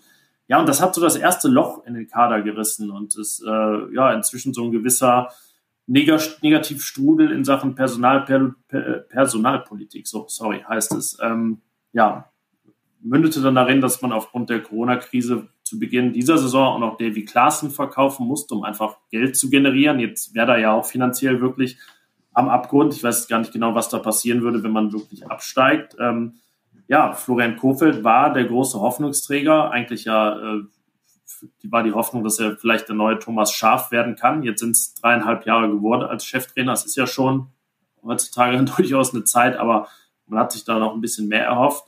Ja, und das hat so das erste Loch in den Kader gerissen und ist äh, ja inzwischen so ein gewisser Negativstrudel in Sachen Personal, per, Personalpolitik, so sorry, heißt es. Ähm, ja, mündete dann darin, dass man aufgrund der Corona-Krise zu Beginn dieser Saison auch noch Davy Klaassen verkaufen musste, um einfach Geld zu generieren. Jetzt wäre da ja auch finanziell wirklich am Abgrund. Ich weiß gar nicht genau, was da passieren würde, wenn man wirklich absteigt. Ähm, ja, Florian Kofeld war der große Hoffnungsträger. Eigentlich ja, äh, war die Hoffnung, dass er vielleicht der neue Thomas Schaf werden kann. Jetzt sind es dreieinhalb Jahre geworden als Cheftrainer. Das ist ja schon heutzutage durchaus eine Zeit, aber man hat sich da noch ein bisschen mehr erhofft.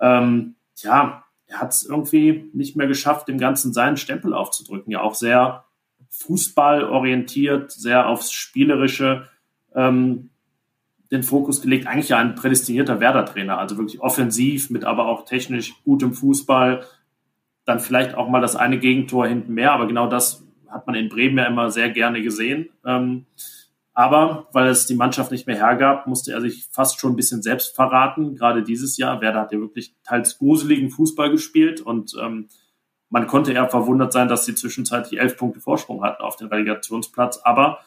Ähm, ja, er hat es irgendwie nicht mehr geschafft, dem Ganzen seinen Stempel aufzudrücken. Ja, auch sehr fußballorientiert, sehr aufs Spielerische ähm, den Fokus gelegt. Eigentlich ja ein prädestinierter Werder-Trainer, also wirklich offensiv, mit aber auch technisch gutem Fußball. Dann vielleicht auch mal das eine Gegentor hinten mehr, aber genau das hat man in Bremen ja immer sehr gerne gesehen. Ähm, aber weil es die Mannschaft nicht mehr hergab, musste er sich fast schon ein bisschen selbst verraten. Gerade dieses Jahr. Werder hat ja wirklich teils gruseligen Fußball gespielt und ähm, man konnte eher verwundert sein, dass sie zwischenzeitlich elf Punkte Vorsprung hatten auf den Relegationsplatz. Aber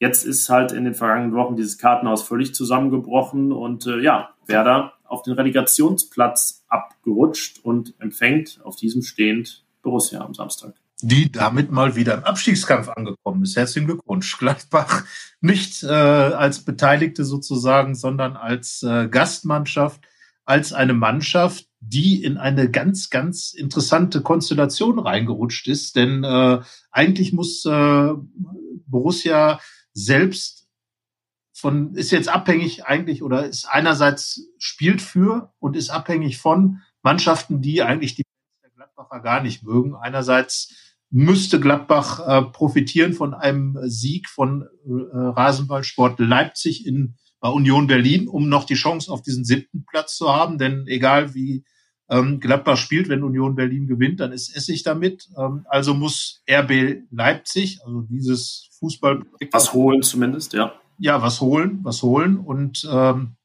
jetzt ist halt in den vergangenen Wochen dieses Kartenhaus völlig zusammengebrochen und äh, ja, Werder auf den Relegationsplatz abgerutscht und empfängt auf diesem stehend Borussia am Samstag die damit mal wieder im Abstiegskampf angekommen ist. Herzlichen Glückwunsch. Gladbach nicht äh, als Beteiligte sozusagen, sondern als äh, Gastmannschaft, als eine Mannschaft, die in eine ganz, ganz interessante Konstellation reingerutscht ist. Denn äh, eigentlich muss äh, Borussia selbst von, ist jetzt abhängig eigentlich oder ist einerseits spielt für und ist abhängig von Mannschaften, die eigentlich die Gladbacher gar nicht mögen. Einerseits müsste Gladbach äh, profitieren von einem Sieg von äh, Rasenballsport Leipzig in bei Union Berlin, um noch die Chance auf diesen siebten Platz zu haben. Denn egal wie ähm, Gladbach spielt, wenn Union Berlin gewinnt, dann ist Essig damit. Ähm, also muss RB Leipzig, also dieses Fußball was holen zumindest, ja. Ja, was holen, was holen und ähm,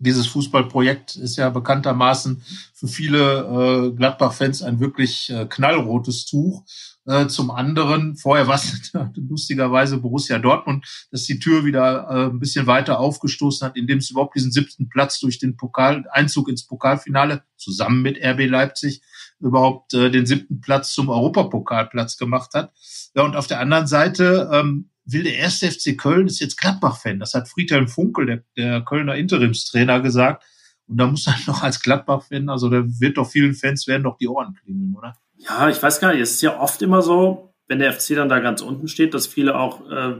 dieses Fußballprojekt ist ja bekanntermaßen für viele äh, Gladbach-Fans ein wirklich äh, knallrotes Tuch. Äh, zum anderen, vorher war es lustigerweise Borussia Dortmund, dass die Tür wieder äh, ein bisschen weiter aufgestoßen hat, indem es überhaupt diesen siebten Platz durch den Pokal, Einzug ins Pokalfinale zusammen mit RB Leipzig überhaupt äh, den siebten Platz zum Europapokalplatz gemacht hat. Ja, und auf der anderen Seite ähm, will der erste FC Köln ist jetzt Gladbach-Fan. Das hat Friedhelm Funkel, der, der Kölner Interimstrainer, gesagt. Und da muss er noch als Gladbach-Fan, also da wird doch vielen Fans werden doch die Ohren klingeln, oder? Ja, ich weiß gar nicht. Es ist ja oft immer so, wenn der FC dann da ganz unten steht, dass viele auch äh,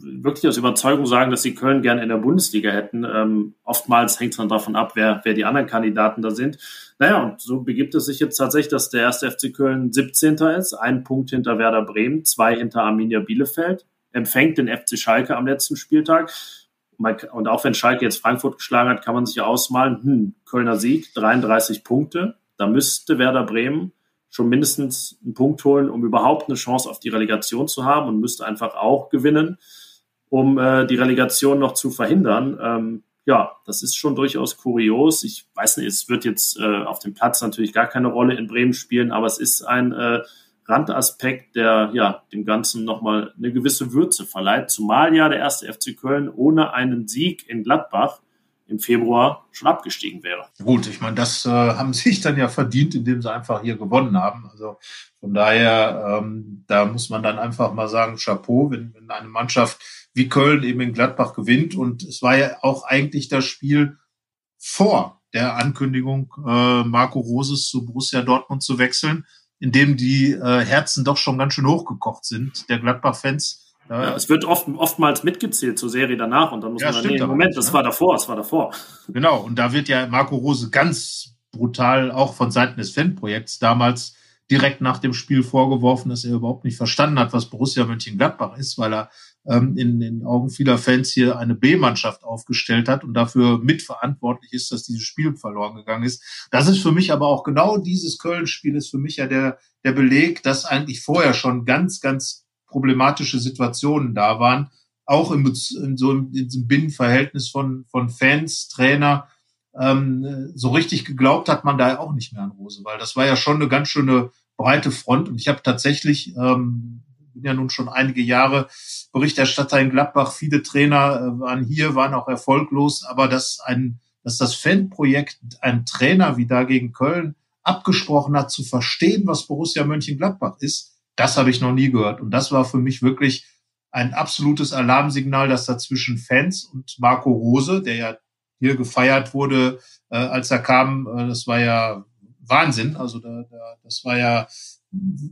wirklich aus Überzeugung sagen, dass sie Köln gerne in der Bundesliga hätten. Ähm, oftmals hängt es dann davon ab, wer, wer die anderen Kandidaten da sind. Naja, und so begibt es sich jetzt tatsächlich, dass der erste FC Köln 17. ist, ein Punkt hinter Werder Bremen, zwei hinter Arminia Bielefeld empfängt den FC Schalke am letzten Spieltag. Und auch wenn Schalke jetzt Frankfurt geschlagen hat, kann man sich ja ausmalen, hm, Kölner Sieg, 33 Punkte. Da müsste Werder Bremen schon mindestens einen Punkt holen, um überhaupt eine Chance auf die Relegation zu haben und müsste einfach auch gewinnen, um äh, die Relegation noch zu verhindern. Ähm, ja, das ist schon durchaus kurios. Ich weiß nicht, es wird jetzt äh, auf dem Platz natürlich gar keine Rolle in Bremen spielen, aber es ist ein äh, Randaspekt, der ja dem Ganzen nochmal eine gewisse Würze verleiht, zumal ja der erste FC Köln ohne einen Sieg in Gladbach im Februar schon abgestiegen wäre. Gut, ich meine, das äh, haben sich dann ja verdient, indem sie einfach hier gewonnen haben. Also von daher, ähm, da muss man dann einfach mal sagen, Chapeau, wenn, wenn eine Mannschaft wie Köln eben in Gladbach gewinnt. Und es war ja auch eigentlich das Spiel vor der Ankündigung, äh, Marco Roses zu Borussia Dortmund zu wechseln, in dem die äh, Herzen doch schon ganz schön hochgekocht sind, der Gladbach-Fans ja, es wird oft, oftmals mitgezählt zur Serie danach und dann muss ja, man dann, nee, Moment, das ne? war davor, das war davor. Genau, und da wird ja Marco Rose ganz brutal auch von Seiten des Fanprojekts damals direkt nach dem Spiel vorgeworfen, dass er überhaupt nicht verstanden hat, was Borussia Mönchengladbach ist, weil er ähm, in den Augen vieler Fans hier eine B-Mannschaft aufgestellt hat und dafür mitverantwortlich ist, dass dieses Spiel verloren gegangen ist. Das ist für mich aber auch genau dieses Köln-Spiel ist für mich ja der, der Beleg, dass eigentlich vorher schon ganz, ganz problematische Situationen da waren, auch in, in so in Binnenverhältnis von, von Fans, Trainer. Ähm, so richtig geglaubt hat man da auch nicht mehr an Rose, weil das war ja schon eine ganz schöne breite Front. Und ich habe tatsächlich, ähm, bin ja nun schon einige Jahre Berichterstatter in Gladbach, viele Trainer äh, waren hier, waren auch erfolglos, aber dass ein, dass das Fanprojekt ein Trainer wie da gegen Köln abgesprochen hat, zu verstehen, was Borussia Mönchengladbach ist, das habe ich noch nie gehört. Und das war für mich wirklich ein absolutes Alarmsignal, dass da zwischen Fans und Marco Rose, der ja hier gefeiert wurde, äh, als er kam, äh, das war ja Wahnsinn. Also da, da, das war ja,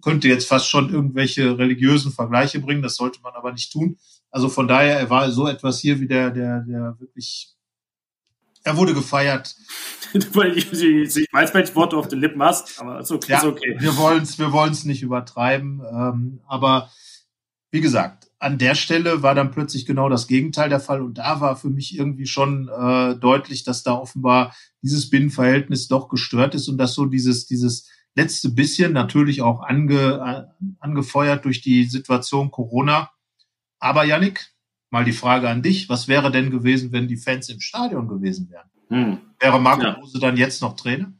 könnte jetzt fast schon irgendwelche religiösen Vergleiche bringen, das sollte man aber nicht tun. Also von daher, er war so etwas hier wie der, der, der wirklich er wurde gefeiert. ich, weiß, welches Wort du auf den Lippen hast, aber ist okay. Ja, ist okay. Wir wollen es wir wollen's nicht übertreiben. Ähm, aber wie gesagt, an der Stelle war dann plötzlich genau das Gegenteil der Fall. Und da war für mich irgendwie schon äh, deutlich, dass da offenbar dieses Binnenverhältnis doch gestört ist und dass so dieses, dieses letzte bisschen natürlich auch ange, äh, angefeuert durch die Situation Corona. Aber Yannick, mal die Frage an dich, was wäre denn gewesen, wenn die Fans im Stadion gewesen wären? Hm. Wäre Marco ja. Rose dann jetzt noch Trainer?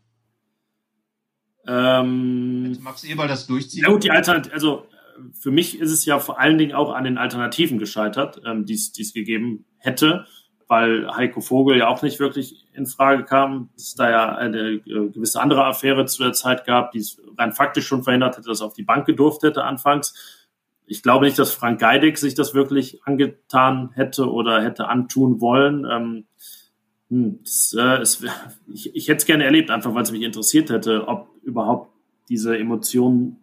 Ähm, Hätte Max Eberl das durchziehen? Ja gut, die Alternative, also für mich ist es ja vor allen Dingen auch an den Alternativen gescheitert, ähm, die es gegeben hätte, weil Heiko Vogel ja auch nicht wirklich in Frage kam, es da ja eine äh, gewisse andere Affäre zu der Zeit gab, die es rein faktisch schon verhindert hätte, dass er auf die Bank gedurft hätte anfangs ich glaube nicht, dass Frank Geidig sich das wirklich angetan hätte oder hätte antun wollen. Ähm, hm, das, äh, es, ich, ich hätte es gerne erlebt, einfach weil es mich interessiert hätte, ob überhaupt diese Emotionen,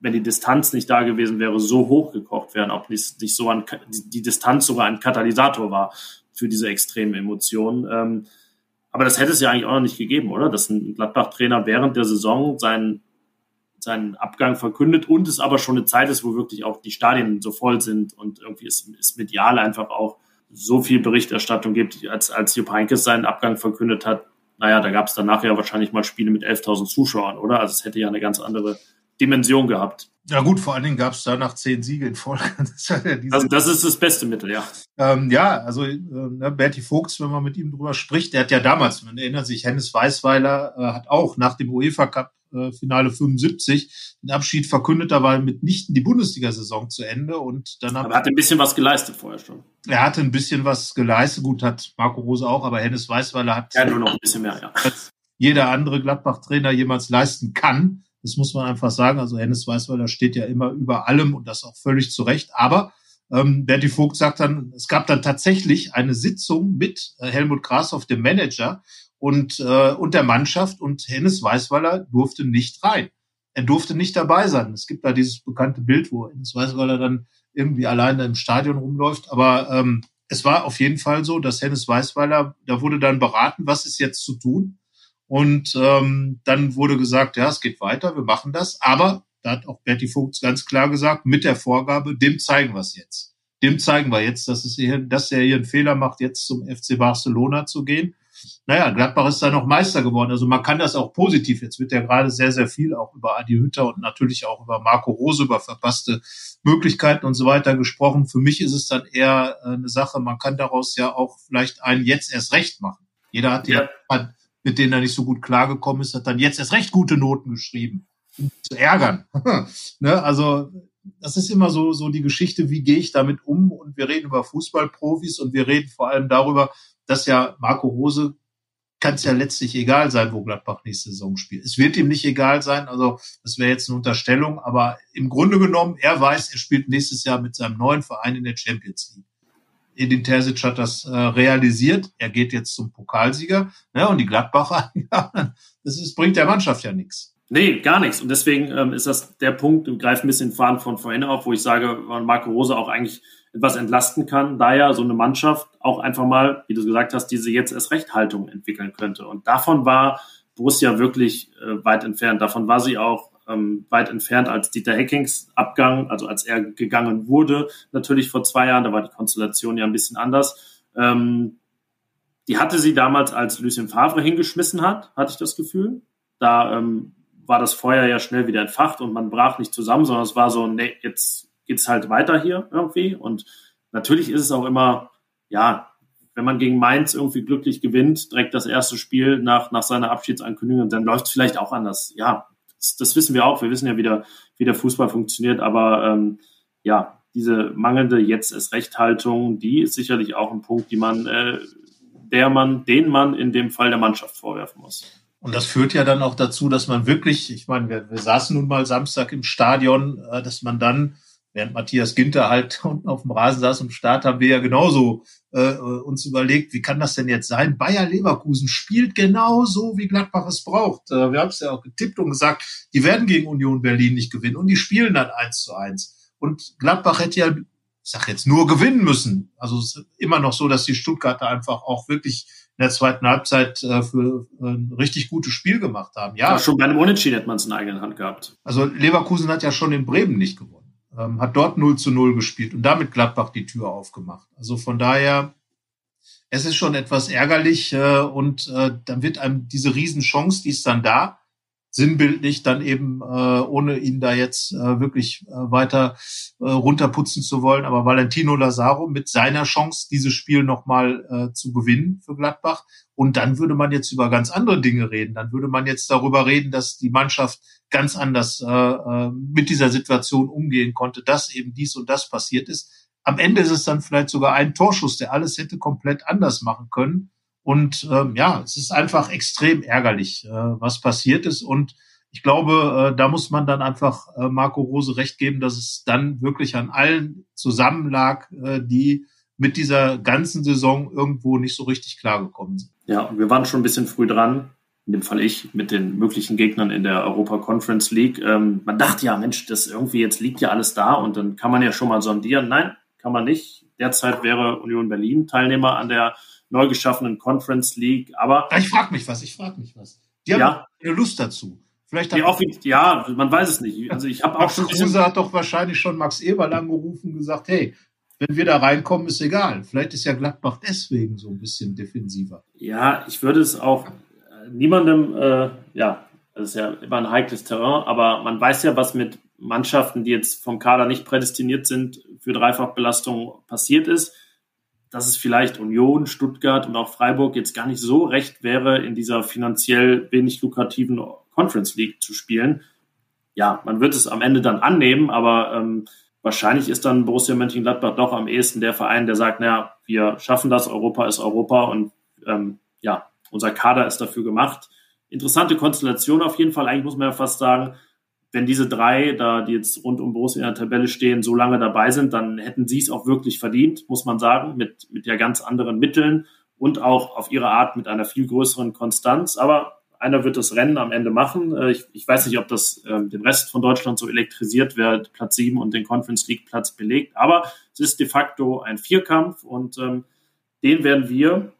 wenn die Distanz nicht da gewesen wäre, so hochgekocht wären, ob nicht, nicht so ein, die Distanz sogar ein Katalysator war für diese extremen Emotionen. Ähm, aber das hätte es ja eigentlich auch noch nicht gegeben, oder? Dass ein Gladbach-Trainer während der Saison seinen seinen Abgang verkündet und es aber schon eine Zeit ist, wo wirklich auch die Stadien so voll sind und irgendwie es, es medial einfach auch so viel Berichterstattung gibt, als, als Jupp Heynckes seinen Abgang verkündet hat. Naja, da gab es danach ja wahrscheinlich mal Spiele mit 11.000 Zuschauern, oder? Also es hätte ja eine ganz andere Dimension gehabt. Ja gut, vor allen Dingen gab es danach zehn Siege in Folge. Das ja also das ist das beste Mittel, ja. Ähm, ja, also äh, ne, Berti Fuchs, wenn man mit ihm drüber spricht, der hat ja damals, man erinnert sich, Hennes Weißweiler äh, hat auch nach dem UEFA Cup äh, Finale 75 den Abschied verkündet, da war mitnichten die Bundesliga-Saison zu Ende und dann aber er hat ein bisschen was geleistet vorher schon. Er hatte ein bisschen was geleistet, gut hat Marco Rose auch, aber Hennes Weißweiler hat ja nur noch ein bisschen mehr, ja. jeder andere Gladbach-Trainer jemals leisten kann. Das muss man einfach sagen. Also Hennes Weißweiler steht ja immer über allem und das auch völlig zu Recht. Aber ähm, Berti Vogt sagt dann, es gab dann tatsächlich eine Sitzung mit äh, Helmut Grashoff, dem Manager, und, äh, und der Mannschaft und Hennes Weißweiler durfte nicht rein. Er durfte nicht dabei sein. Es gibt da dieses bekannte Bild, wo Hennes Weißweiler dann irgendwie alleine im Stadion rumläuft. Aber ähm, es war auf jeden Fall so, dass Hennes Weißweiler, da wurde dann beraten, was ist jetzt zu tun. Und ähm, dann wurde gesagt, ja, es geht weiter, wir machen das. Aber da hat auch Berti Vogts ganz klar gesagt, mit der Vorgabe, dem zeigen wir es jetzt. Dem zeigen wir jetzt, dass, es hier, dass er hier einen Fehler macht, jetzt zum FC Barcelona zu gehen naja, Gladbach ist da noch Meister geworden. Also man kann das auch positiv. Jetzt wird ja gerade sehr, sehr viel auch über Adi Hütter und natürlich auch über Marco Rose, über verpasste Möglichkeiten und so weiter gesprochen. Für mich ist es dann eher äh, eine Sache, man kann daraus ja auch vielleicht einen jetzt erst recht machen. Jeder hat ja, ja mit denen er nicht so gut klargekommen ist, hat dann jetzt erst recht gute Noten geschrieben, um zu ärgern. ne? Also das ist immer so, so die Geschichte, wie gehe ich damit um? Und wir reden über Fußballprofis und wir reden vor allem darüber, dass ja Marco Rose kann es ja letztlich egal sein, wo Gladbach nächste Saison spielt. Es wird ihm nicht egal sein, also das wäre jetzt eine Unterstellung, aber im Grunde genommen, er weiß, er spielt nächstes Jahr mit seinem neuen Verein in der Champions League. Edin Terzic hat das äh, realisiert. Er geht jetzt zum Pokalsieger. Ne, und die Gladbacher, das ist, bringt der Mannschaft ja nichts. Nee, gar nichts. Und deswegen ähm, ist das der Punkt, und greift ein bisschen Faden von vorhin auf, wo ich sage, Marco Rose auch eigentlich etwas entlasten kann, da ja so eine Mannschaft auch einfach mal, wie du gesagt hast, diese jetzt erst Rechthaltung entwickeln könnte. Und davon war Borussia wirklich äh, weit entfernt. Davon war sie auch ähm, weit entfernt als Dieter Heckings Abgang, also als er gegangen wurde, natürlich vor zwei Jahren, da war die Konstellation ja ein bisschen anders. Ähm, die hatte sie damals, als Lucien Favre hingeschmissen hat, hatte ich das Gefühl. Da ähm, war das Feuer ja schnell wieder entfacht und man brach nicht zusammen, sondern es war so, nee, jetzt geht's halt weiter hier irgendwie. Und natürlich ist es auch immer, ja, wenn man gegen Mainz irgendwie glücklich gewinnt, direkt das erste Spiel nach, nach seiner Abschiedsankündigung, dann läuft es vielleicht auch anders. Ja, das, das, wissen wir auch. Wir wissen ja, wie der, wie der Fußball funktioniert. Aber ähm, ja, diese mangelnde jetzt ist Rechthaltung, die ist sicherlich auch ein Punkt, die man, äh, der man, den man in dem Fall der Mannschaft vorwerfen muss. Und das führt ja dann auch dazu, dass man wirklich, ich meine, wir, wir saßen nun mal Samstag im Stadion, äh, dass man dann während Matthias Ginter halt unten auf dem Rasen saß und Start haben wir ja genauso äh, uns überlegt, wie kann das denn jetzt sein? Bayer Leverkusen spielt genau so, wie Gladbach es braucht. Äh, wir haben es ja auch getippt und gesagt, die werden gegen Union Berlin nicht gewinnen und die spielen dann eins zu eins. Und Gladbach hätte ja, ich sag jetzt nur gewinnen müssen. Also es ist immer noch so, dass die Stuttgarter einfach auch wirklich in der zweiten Halbzeit äh, für ein richtig gutes Spiel gemacht haben. Ja, ja schon bei einem Unentschieden hätte man es in eigener Hand gehabt. Also Leverkusen hat ja schon in Bremen nicht gewonnen ähm, hat dort 0 zu 0 gespielt und damit Gladbach die Tür aufgemacht. Also von daher, es ist schon etwas ärgerlich äh, und äh, dann wird einem diese Riesenchance, die ist dann da, sinnbildlich dann eben, äh, ohne ihn da jetzt äh, wirklich äh, weiter äh, runterputzen zu wollen, aber Valentino Lazaro mit seiner Chance, dieses Spiel nochmal äh, zu gewinnen für Gladbach. Und dann würde man jetzt über ganz andere Dinge reden. Dann würde man jetzt darüber reden, dass die Mannschaft ganz anders äh, äh mit dieser Situation umgehen konnte, dass eben dies und das passiert ist. Am Ende ist es dann vielleicht sogar ein Torschuss, der alles hätte komplett anders machen können. Und ähm, ja, es ist einfach extrem ärgerlich, äh, was passiert ist. Und ich glaube, äh, da muss man dann einfach äh, Marco Rose recht geben, dass es dann wirklich an allen zusammen lag, äh, die mit dieser ganzen Saison irgendwo nicht so richtig klargekommen sind. Ja, und wir waren schon ein bisschen früh dran, in dem Fall ich, mit den möglichen Gegnern in der Europa Conference League. Ähm, man dachte ja, Mensch, das irgendwie jetzt liegt ja alles da und dann kann man ja schon mal sondieren. Nein, kann man nicht. Derzeit wäre Union Berlin Teilnehmer an der neu geschaffenen Conference League. Aber ich frage mich was, ich frage mich was. Die haben ja. eine Lust dazu. Vielleicht ja, man weiß es nicht. Also ich habe auch schon. Kruse hat doch wahrscheinlich schon Max Eberl angerufen und gesagt, hey, wenn wir da reinkommen, ist egal. Vielleicht ist ja Gladbach deswegen so ein bisschen defensiver. Ja, ich würde es auch niemandem, äh, ja, das ist ja immer ein heikles Terrain, aber man weiß ja, was mit Mannschaften, die jetzt vom Kader nicht prädestiniert sind, für Dreifachbelastung passiert ist dass es vielleicht Union, Stuttgart und auch Freiburg jetzt gar nicht so recht wäre, in dieser finanziell wenig lukrativen Conference League zu spielen. Ja, man wird es am Ende dann annehmen, aber ähm, wahrscheinlich ist dann Borussia Mönchengladbach doch am ehesten der Verein, der sagt, naja, wir schaffen das, Europa ist Europa und ähm, ja, unser Kader ist dafür gemacht. Interessante Konstellation auf jeden Fall. Eigentlich muss man ja fast sagen, wenn diese drei, da die jetzt rund um Borussia in der Tabelle stehen, so lange dabei sind, dann hätten sie es auch wirklich verdient, muss man sagen, mit, mit ja ganz anderen Mitteln und auch auf ihre Art mit einer viel größeren Konstanz. Aber einer wird das Rennen am Ende machen. Äh, ich, ich weiß nicht, ob das äh, den Rest von Deutschland so elektrisiert, wer Platz 7 und den Conference League Platz belegt. Aber es ist de facto ein Vierkampf und ähm, den werden wir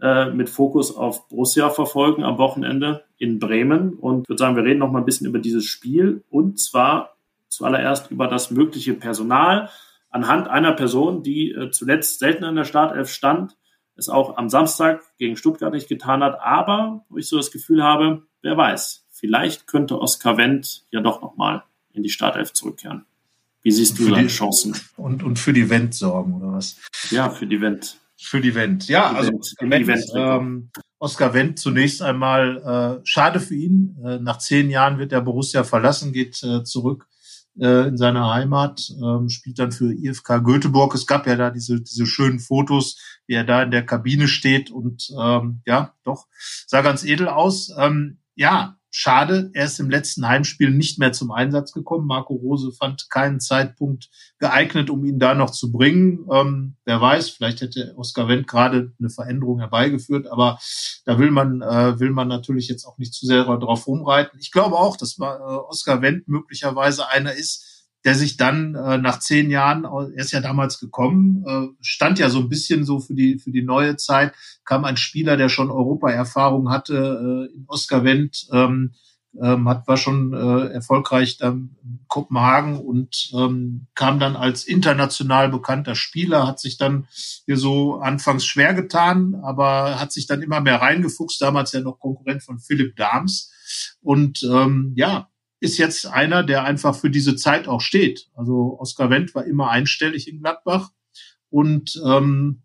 äh, mit Fokus auf Borussia verfolgen am Wochenende in Bremen. Und ich würde sagen, wir reden noch mal ein bisschen über dieses Spiel und zwar zuallererst über das mögliche Personal anhand einer Person, die äh, zuletzt selten in der Startelf stand, es auch am Samstag gegen Stuttgart nicht getan hat, aber wo ich so das Gefühl habe, wer weiß, vielleicht könnte Oskar Wendt ja doch noch mal in die Startelf zurückkehren. Wie siehst du seine Chancen? Und, und für die Wendt sorgen, oder was? Ja, für die Wendt. Für die Wendt. Ja, also Oskar Wendt, ähm, Oskar Wendt zunächst einmal äh, schade für ihn. Äh, nach zehn Jahren wird er Borussia verlassen, geht äh, zurück äh, in seiner Heimat, ähm, spielt dann für IFK Göteborg. Es gab ja da diese, diese schönen Fotos, wie er da in der Kabine steht und ähm, ja, doch, sah ganz edel aus. Ähm, ja, Schade, er ist im letzten Heimspiel nicht mehr zum Einsatz gekommen. Marco Rose fand keinen Zeitpunkt geeignet, um ihn da noch zu bringen. Ähm, wer weiß, vielleicht hätte Oskar Wendt gerade eine Veränderung herbeigeführt, aber da will man, äh, will man natürlich jetzt auch nicht zu sehr drauf rumreiten. Ich glaube auch, dass äh, Oskar Wendt möglicherweise einer ist, der sich dann äh, nach zehn Jahren, er ist ja damals gekommen, äh, stand ja so ein bisschen so für die für die neue Zeit, kam ein Spieler, der schon Europa-Erfahrung hatte, äh, in Oscar Wendt, ähm, ähm, hat war schon äh, erfolgreich dann in Kopenhagen und ähm, kam dann als international bekannter Spieler, hat sich dann hier so anfangs schwer getan, aber hat sich dann immer mehr reingefuchst, damals ja noch Konkurrent von Philipp Dahms. Und ähm, ja, ist jetzt einer, der einfach für diese Zeit auch steht. Also Oskar Wendt war immer einstellig in Gladbach und ähm,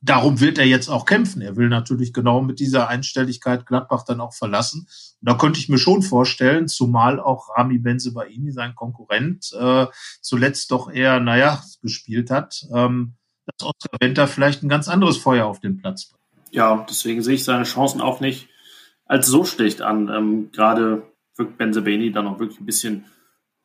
darum wird er jetzt auch kämpfen. Er will natürlich genau mit dieser Einstelligkeit Gladbach dann auch verlassen. Und da könnte ich mir schon vorstellen, zumal auch Rami Benzebaini, sein Konkurrent, äh, zuletzt doch eher, naja, gespielt hat, ähm, dass Oskar Wendt da vielleicht ein ganz anderes Feuer auf den Platz bringt. Ja, deswegen sehe ich seine Chancen auch nicht als so schlecht an. Ähm, gerade wirkt Benzebeni dann auch wirklich ein bisschen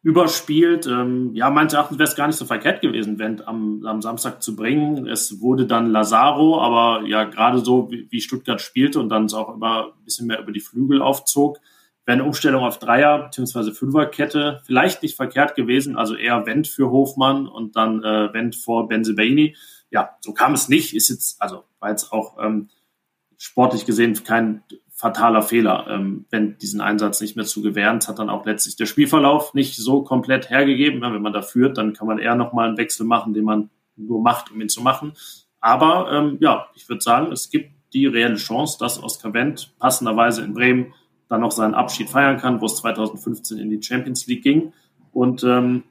überspielt. Ähm, ja, meines Erachtens wäre es gar nicht so verkehrt gewesen, Wendt am, am Samstag zu bringen. Es wurde dann Lazaro, aber ja, gerade so wie, wie Stuttgart spielte und dann es auch immer ein bisschen mehr über die Flügel aufzog, wäre eine Umstellung auf Dreier- bzw. Fünferkette vielleicht nicht verkehrt gewesen. Also eher Wendt für Hofmann und dann äh, Wendt vor Benzebaini. Ja, so kam es nicht. Ist jetzt, also war jetzt auch ähm, sportlich gesehen kein fataler Fehler, ähm, wenn diesen Einsatz nicht mehr zu gewähren. Hat dann auch letztlich der Spielverlauf nicht so komplett hergegeben. Wenn man da führt, dann kann man eher nochmal einen Wechsel machen, den man nur macht, um ihn zu machen. Aber ähm, ja, ich würde sagen, es gibt die reelle Chance, dass Oskar Wendt passenderweise in Bremen dann noch seinen Abschied feiern kann, wo es 2015 in die Champions League ging. Und ähm,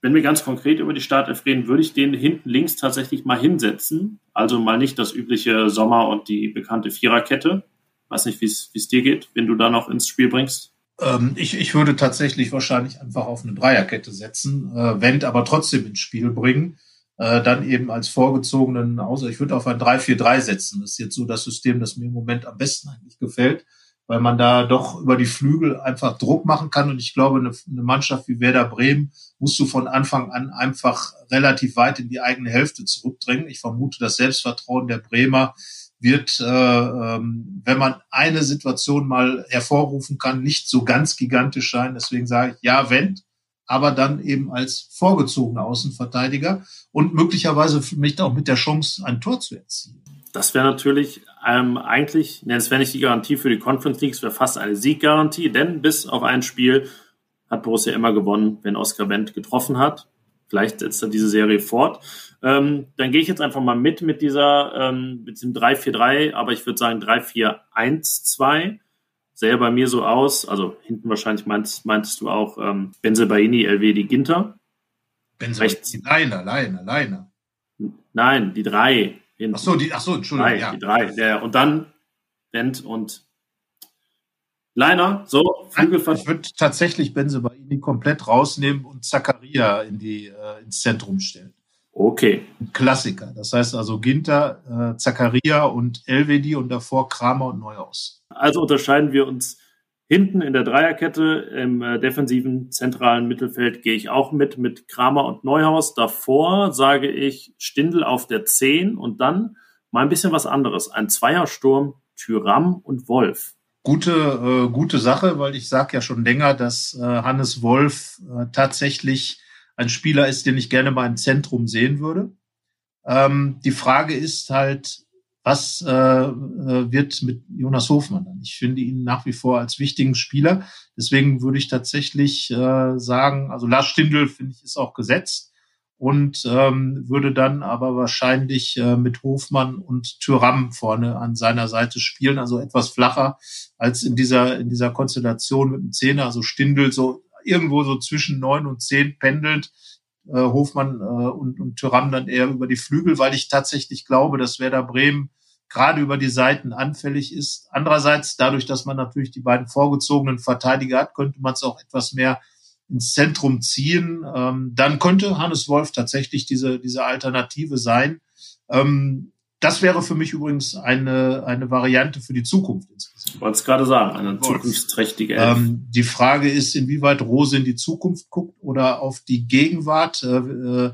wenn wir ganz konkret über die Startelf reden, würde ich den hinten links tatsächlich mal hinsetzen. Also mal nicht das übliche Sommer und die bekannte Viererkette, Weiß nicht, wie es dir geht, wenn du da noch ins Spiel bringst. Ähm, ich, ich würde tatsächlich wahrscheinlich einfach auf eine Dreierkette setzen, äh, Wendt aber trotzdem ins Spiel bringen. Äh, dann eben als vorgezogenen, außer ich würde auf ein 3-4-3 setzen. Das ist jetzt so das System, das mir im Moment am besten eigentlich gefällt, weil man da doch über die Flügel einfach Druck machen kann. Und ich glaube, eine, eine Mannschaft wie Werder Bremen musst du von Anfang an einfach relativ weit in die eigene Hälfte zurückdrängen. Ich vermute, das Selbstvertrauen der Bremer wird, äh, ähm, wenn man eine Situation mal hervorrufen kann, nicht so ganz gigantisch sein. Deswegen sage ich, ja, Wendt, aber dann eben als vorgezogener Außenverteidiger und möglicherweise für mich auch mit der Chance, ein Tor zu erzielen. Das wäre natürlich ähm, eigentlich, ne, das wäre nicht die Garantie für die Conference League, es wäre fast eine Sieggarantie, denn bis auf ein Spiel hat Borussia immer gewonnen, wenn Oskar Wendt getroffen hat. Vielleicht setzt er diese Serie fort. Ähm, dann gehe ich jetzt einfach mal mit mit dieser, ähm, mit dem 3-4-3, aber ich würde sagen 3-4-1-2. Sähe bei mir so aus, also hinten wahrscheinlich meintest, meintest du auch ähm, Benzebaini, Elvedi, Ginter. Benzebaini, Leiner, Leiner, Leiner. Nein, die drei. Hinten. Ach so, die, ach so, Entschuldigung. Drei, ja. Die drei, ja, und dann Bent und Leiner, so, Flügelverteidiger. Ich würde tatsächlich Benzebaini komplett rausnehmen und Zakaria in die, äh, ins Zentrum stellen. Okay. Klassiker. Das heißt also Ginter, äh, Zakaria und Elvedi und davor Kramer und Neuhaus. Also unterscheiden wir uns hinten in der Dreierkette. Im äh, defensiven zentralen Mittelfeld gehe ich auch mit, mit Kramer und Neuhaus. Davor sage ich Stindel auf der 10 und dann mal ein bisschen was anderes. Ein Zweiersturm, Tyram und Wolf. Gute, äh, gute Sache, weil ich sage ja schon länger, dass äh, Hannes Wolf äh, tatsächlich ein Spieler ist, den ich gerne mal im Zentrum sehen würde. Ähm, die Frage ist halt, was äh, äh, wird mit Jonas Hofmann dann? Ich finde ihn nach wie vor als wichtigen Spieler. Deswegen würde ich tatsächlich äh, sagen, also Lars Stindl finde ich ist auch gesetzt und ähm, würde dann aber wahrscheinlich äh, mit Hofmann und Tyram vorne an seiner Seite spielen, also etwas flacher als in dieser in dieser Konstellation mit dem Zehner, also Stindl so irgendwo so zwischen neun und zehn pendelt. Äh, Hofmann äh, und, und Tyrann dann eher über die Flügel, weil ich tatsächlich glaube, dass Werder Bremen gerade über die Seiten anfällig ist. Andererseits, dadurch, dass man natürlich die beiden vorgezogenen Verteidiger hat, könnte man es auch etwas mehr ins Zentrum ziehen, ähm, dann könnte Hannes Wolf tatsächlich diese, diese Alternative sein. Ähm, das wäre für mich übrigens eine, eine Variante für die Zukunft. Ich wollte es gerade sagen, eine zukunftsträchtige Elf. Ähm, die Frage ist, inwieweit Rose in die Zukunft guckt oder auf die Gegenwart. Äh, äh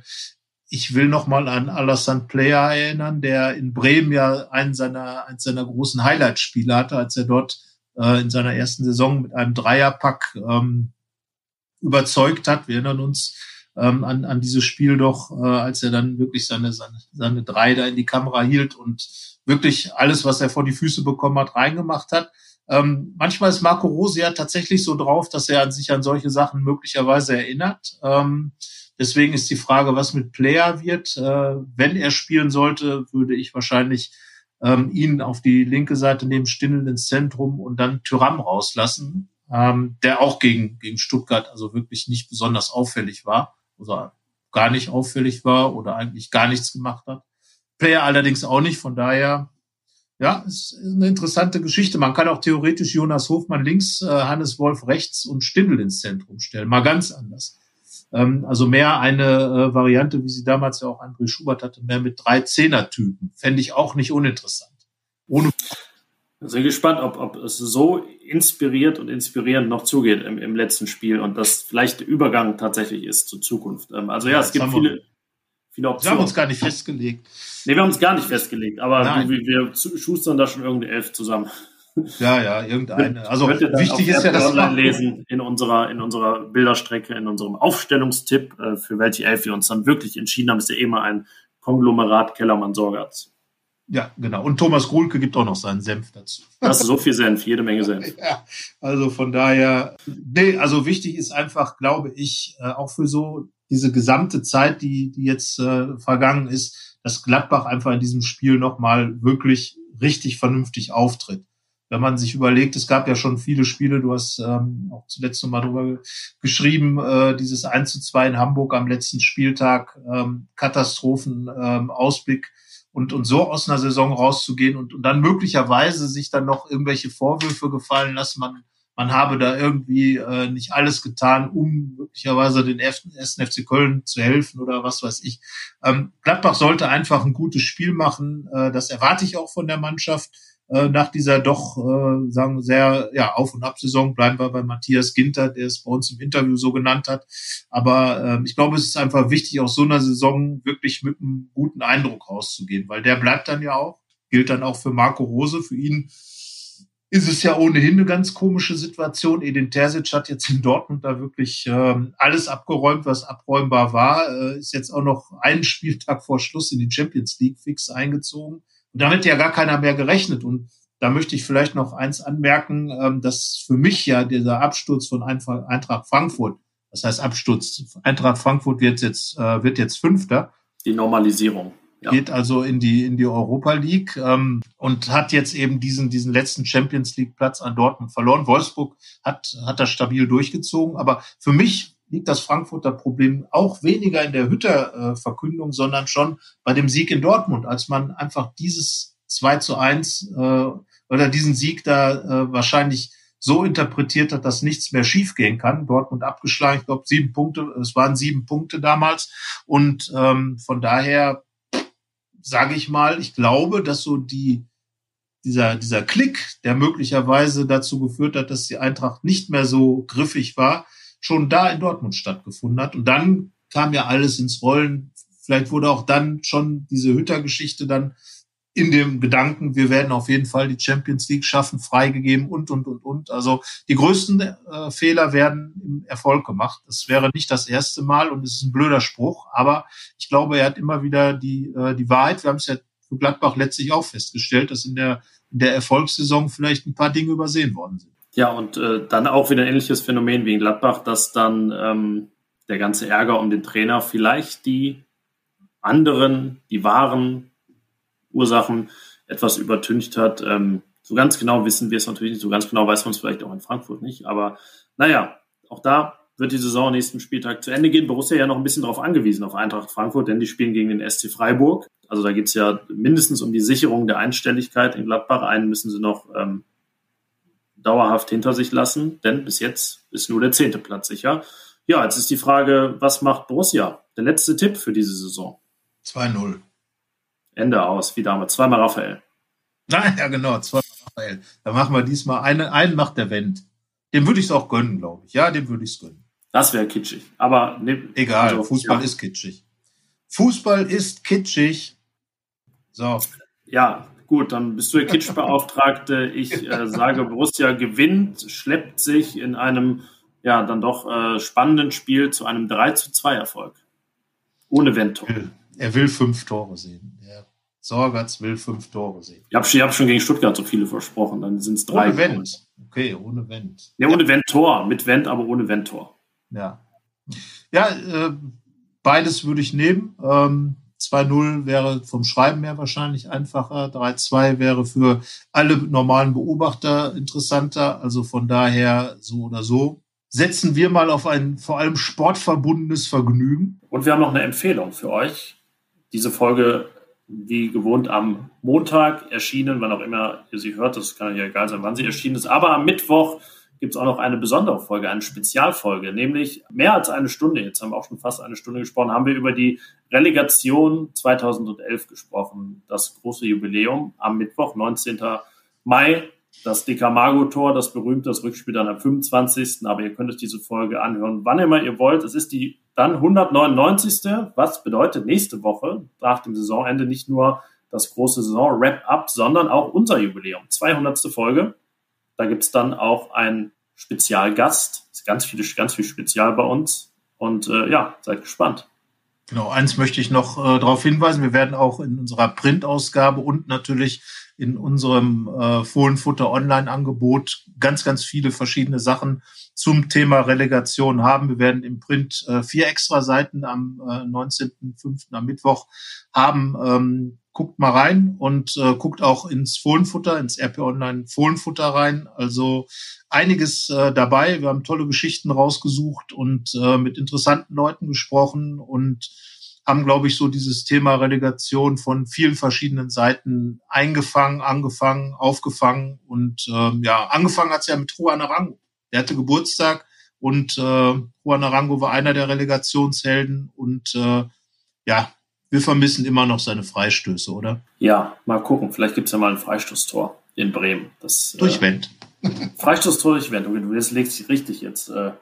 ich will noch mal an Alassane Player erinnern, der in Bremen ja einen seiner, einen seiner großen Highlight-Spiele hatte, als er dort äh, in seiner ersten Saison mit einem Dreierpack ähm, überzeugt hat. Wir erinnern uns ähm, an, an dieses Spiel doch, äh, als er dann wirklich seine, seine, seine drei da in die Kamera hielt und wirklich alles, was er vor die Füße bekommen hat, reingemacht hat. Ähm, manchmal ist Marco Rose ja tatsächlich so drauf, dass er an sich an solche Sachen möglicherweise erinnert. Ähm, deswegen ist die Frage, was mit Player wird. Äh, wenn er spielen sollte, würde ich wahrscheinlich ähm, ihn auf die linke Seite neben Stindl ins Zentrum und dann Tyram rauslassen, ähm, der auch gegen, gegen Stuttgart also wirklich nicht besonders auffällig war oder gar nicht auffällig war oder eigentlich gar nichts gemacht hat. Player allerdings auch nicht, von daher, ja, ist eine interessante Geschichte. Man kann auch theoretisch Jonas Hofmann links, äh, Hannes Wolf rechts und Stindl ins Zentrum stellen. Mal ganz anders. Ähm, also mehr eine äh, Variante, wie sie damals ja auch André Schubert hatte, mehr mit drei Zehner-Typen. Fände ich auch nicht uninteressant. Ohne sehr gespannt, ob, ob es so inspiriert und inspirierend noch zugeht im, im letzten Spiel und das vielleicht der Übergang tatsächlich ist zur Zukunft. Ähm, also ja, ja es gibt viele, viele Optionen. Wir haben uns gar nicht festgelegt. Nee, wir haben uns gar nicht festgelegt, aber Nein. wir, wir schustern da schon irgendeine Elf zusammen. Ja, ja, irgendeine. Also wichtig ist ja, dass online lesen in unserer in unserer Bilderstrecke, in unserem Aufstellungstipp, äh, für welche Elf wir uns dann wirklich entschieden haben, ist ja immer ein Konglomerat Kellermann Sorgatz. Ja, genau. Und Thomas Gruhlke gibt auch noch seinen Senf dazu. Das ist so viel Senf, jede Menge Senf. ja, also von daher, nee, also wichtig ist einfach, glaube ich, äh, auch für so diese gesamte Zeit, die, die jetzt äh, vergangen ist, dass Gladbach einfach in diesem Spiel nochmal wirklich richtig vernünftig auftritt. Wenn man sich überlegt, es gab ja schon viele Spiele, du hast ähm, auch zuletzt nochmal drüber geschrieben, äh, dieses 1 zu 2 in Hamburg am letzten Spieltag, ähm, Katastrophen, ähm, Ausblick und, und so aus einer Saison rauszugehen und, und dann möglicherweise sich dann noch irgendwelche Vorwürfe gefallen lassen, man, man habe da irgendwie äh, nicht alles getan, um möglicherweise den ersten FC Köln zu helfen oder was weiß ich. Ähm, Gladbach sollte einfach ein gutes Spiel machen, äh, das erwarte ich auch von der Mannschaft. Äh, nach dieser doch, äh, sagen sehr ja, Auf- und Ab-Saison bleiben wir bei Matthias Ginter, der es bei uns im Interview so genannt hat. Aber äh, ich glaube, es ist einfach wichtig, aus so einer Saison wirklich mit einem guten Eindruck rauszugehen, weil der bleibt dann ja auch, gilt dann auch für Marco Rose. Für ihn ist es ja ohnehin eine ganz komische Situation. Edin Terzic hat jetzt in Dortmund da wirklich ähm, alles abgeräumt, was abräumbar war. Äh, ist jetzt auch noch einen Spieltag vor Schluss in die Champions League fix eingezogen damit ja gar keiner mehr gerechnet. Und da möchte ich vielleicht noch eins anmerken, ähm, dass für mich ja dieser Absturz von Eintracht Frankfurt, das heißt Absturz, Eintracht Frankfurt wird jetzt, äh, wird jetzt Fünfter. Die Normalisierung. Ja. Geht also in die, in die Europa League ähm, und hat jetzt eben diesen, diesen letzten Champions League Platz an Dortmund verloren. Wolfsburg hat, hat das stabil durchgezogen. Aber für mich liegt das Frankfurter Problem auch weniger in der Hütter-Verkündung, sondern schon bei dem Sieg in Dortmund, als man einfach dieses 2 zu 1 äh, oder diesen Sieg da äh, wahrscheinlich so interpretiert hat, dass nichts mehr schiefgehen kann. Dortmund abgeschlagen, ich glaube sieben Punkte, es waren sieben Punkte damals. Und ähm, von daher sage ich mal, ich glaube, dass so die dieser, dieser Klick, der möglicherweise dazu geführt hat, dass die Eintracht nicht mehr so griffig war, schon da in Dortmund stattgefunden hat. Und dann kam ja alles ins Rollen. Vielleicht wurde auch dann schon diese Hütter-Geschichte dann in dem Gedanken, wir werden auf jeden Fall die Champions League schaffen, freigegeben und, und, und, und. Also die größten äh, Fehler werden im Erfolg gemacht. Das wäre nicht das erste Mal und es ist ein blöder Spruch, aber ich glaube, er hat immer wieder die, äh, die Wahrheit. Wir haben es ja für Gladbach letztlich auch festgestellt, dass in der, in der Erfolgssaison vielleicht ein paar Dinge übersehen worden sind. Ja, und äh, dann auch wieder ein ähnliches Phänomen wie in Gladbach, dass dann ähm, der ganze Ärger um den Trainer vielleicht die anderen, die wahren Ursachen etwas übertüncht hat. Ähm, so ganz genau wissen wir es natürlich nicht, so ganz genau weiß man es vielleicht auch in Frankfurt nicht. Aber naja, auch da wird die Saison nächsten Spieltag zu Ende gehen. Borussia ja noch ein bisschen darauf angewiesen, auf Eintracht Frankfurt, denn die spielen gegen den SC Freiburg. Also da geht es ja mindestens um die Sicherung der Einstelligkeit in Gladbach. Einen müssen sie noch ähm, dauerhaft hinter sich lassen, denn bis jetzt ist nur der zehnte Platz sicher. Ja, jetzt ist die Frage, was macht Borussia? Der letzte Tipp für diese Saison. 2-0. Ende aus, wie damals. Zweimal Raphael. Nein, ja genau, zweimal Raphael. Dann machen wir diesmal eine, einen macht der Wendt. Dem würde ich es auch gönnen, glaube ich. Ja, dem würde ich es gönnen. Das wäre kitschig. Aber ne, egal, also, Fußball ja. ist kitschig. Fußball ist kitschig. So. Ja, gut, dann bist du der Kitschbeauftragte. Ich äh, sage, Borussia gewinnt, schleppt sich in einem ja dann doch äh, spannenden Spiel zu einem 3 zu 2 Erfolg. Ohne Wentor. Er will fünf Tore sehen. Der Sorgatz will fünf Tore sehen. Ich habe hab schon gegen Stuttgart so viele versprochen, dann sind es drei. Ohne Wendt. Okay, ohne Wendt. Ja, ohne Wentor. Mit Wendt, aber ohne Wentor. Ja. Ja, äh, beides würde ich nehmen. Ähm, 2-0 wäre vom Schreiben her wahrscheinlich einfacher. 3-2 wäre für alle normalen Beobachter interessanter. Also von daher so oder so setzen wir mal auf ein vor allem sportverbundenes Vergnügen. Und wir haben noch eine Empfehlung für euch. Diese Folge, wie gewohnt, am Montag erschienen, wann auch immer ihr sie hört. Das kann ja egal sein, wann sie erschienen ist. Aber am Mittwoch gibt es auch noch eine besondere Folge, eine Spezialfolge, nämlich mehr als eine Stunde, jetzt haben wir auch schon fast eine Stunde gesprochen, haben wir über die Relegation 2011 gesprochen, das große Jubiläum am Mittwoch, 19. Mai das Decamago-Tor, das berühmte, das Rückspiel dann am 25. Aber ihr könnt euch diese Folge anhören, wann immer ihr wollt. Es ist die dann 199. Was bedeutet nächste Woche nach dem Saisonende nicht nur das große Saison-Wrap-Up, sondern auch unser Jubiläum. 200. Folge. Da gibt's dann auch einen Spezialgast. Ist ganz viel, ganz viel Spezial bei uns. Und äh, ja, seid gespannt. Genau, eins möchte ich noch äh, darauf hinweisen. Wir werden auch in unserer Printausgabe und natürlich in unserem äh, Fohlenfutter Online-Angebot ganz, ganz viele verschiedene Sachen zum Thema Relegation haben. Wir werden im Print äh, vier extra Seiten am äh, 19.05. am Mittwoch haben. Ähm, guckt mal rein und äh, guckt auch ins Fohlenfutter, ins RP Online Fohlenfutter rein. Also einiges äh, dabei. Wir haben tolle Geschichten rausgesucht und äh, mit interessanten Leuten gesprochen und haben, glaube ich, so dieses Thema Relegation von vielen verschiedenen Seiten eingefangen, angefangen, aufgefangen. Und ähm, ja, angefangen hat's ja mit Juan Arango. Der hatte Geburtstag und äh, Juan Arango war einer der Relegationshelden. Und äh, ja, wir vermissen immer noch seine Freistöße, oder? Ja, mal gucken. Vielleicht gibt's ja mal ein Freistoßtor in Bremen. Das, Durch äh, Wendt. Freistoßtor durch Wendt. Du legst dich richtig jetzt, äh, ja.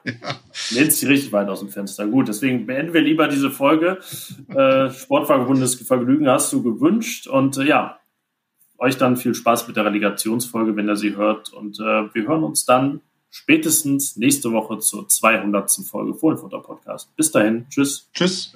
lehnst dich richtig weit aus dem Fenster. Gut, deswegen beenden wir lieber diese Folge. Äh, Sportverbundes Vergnügen hast du gewünscht. Und äh, ja, euch dann viel Spaß mit der Relegationsfolge, wenn ihr sie hört. Und äh, wir hören uns dann spätestens nächste Woche zur 200. Folge Fohlenfutter Podcast. Bis dahin. Tschüss. Tschüss.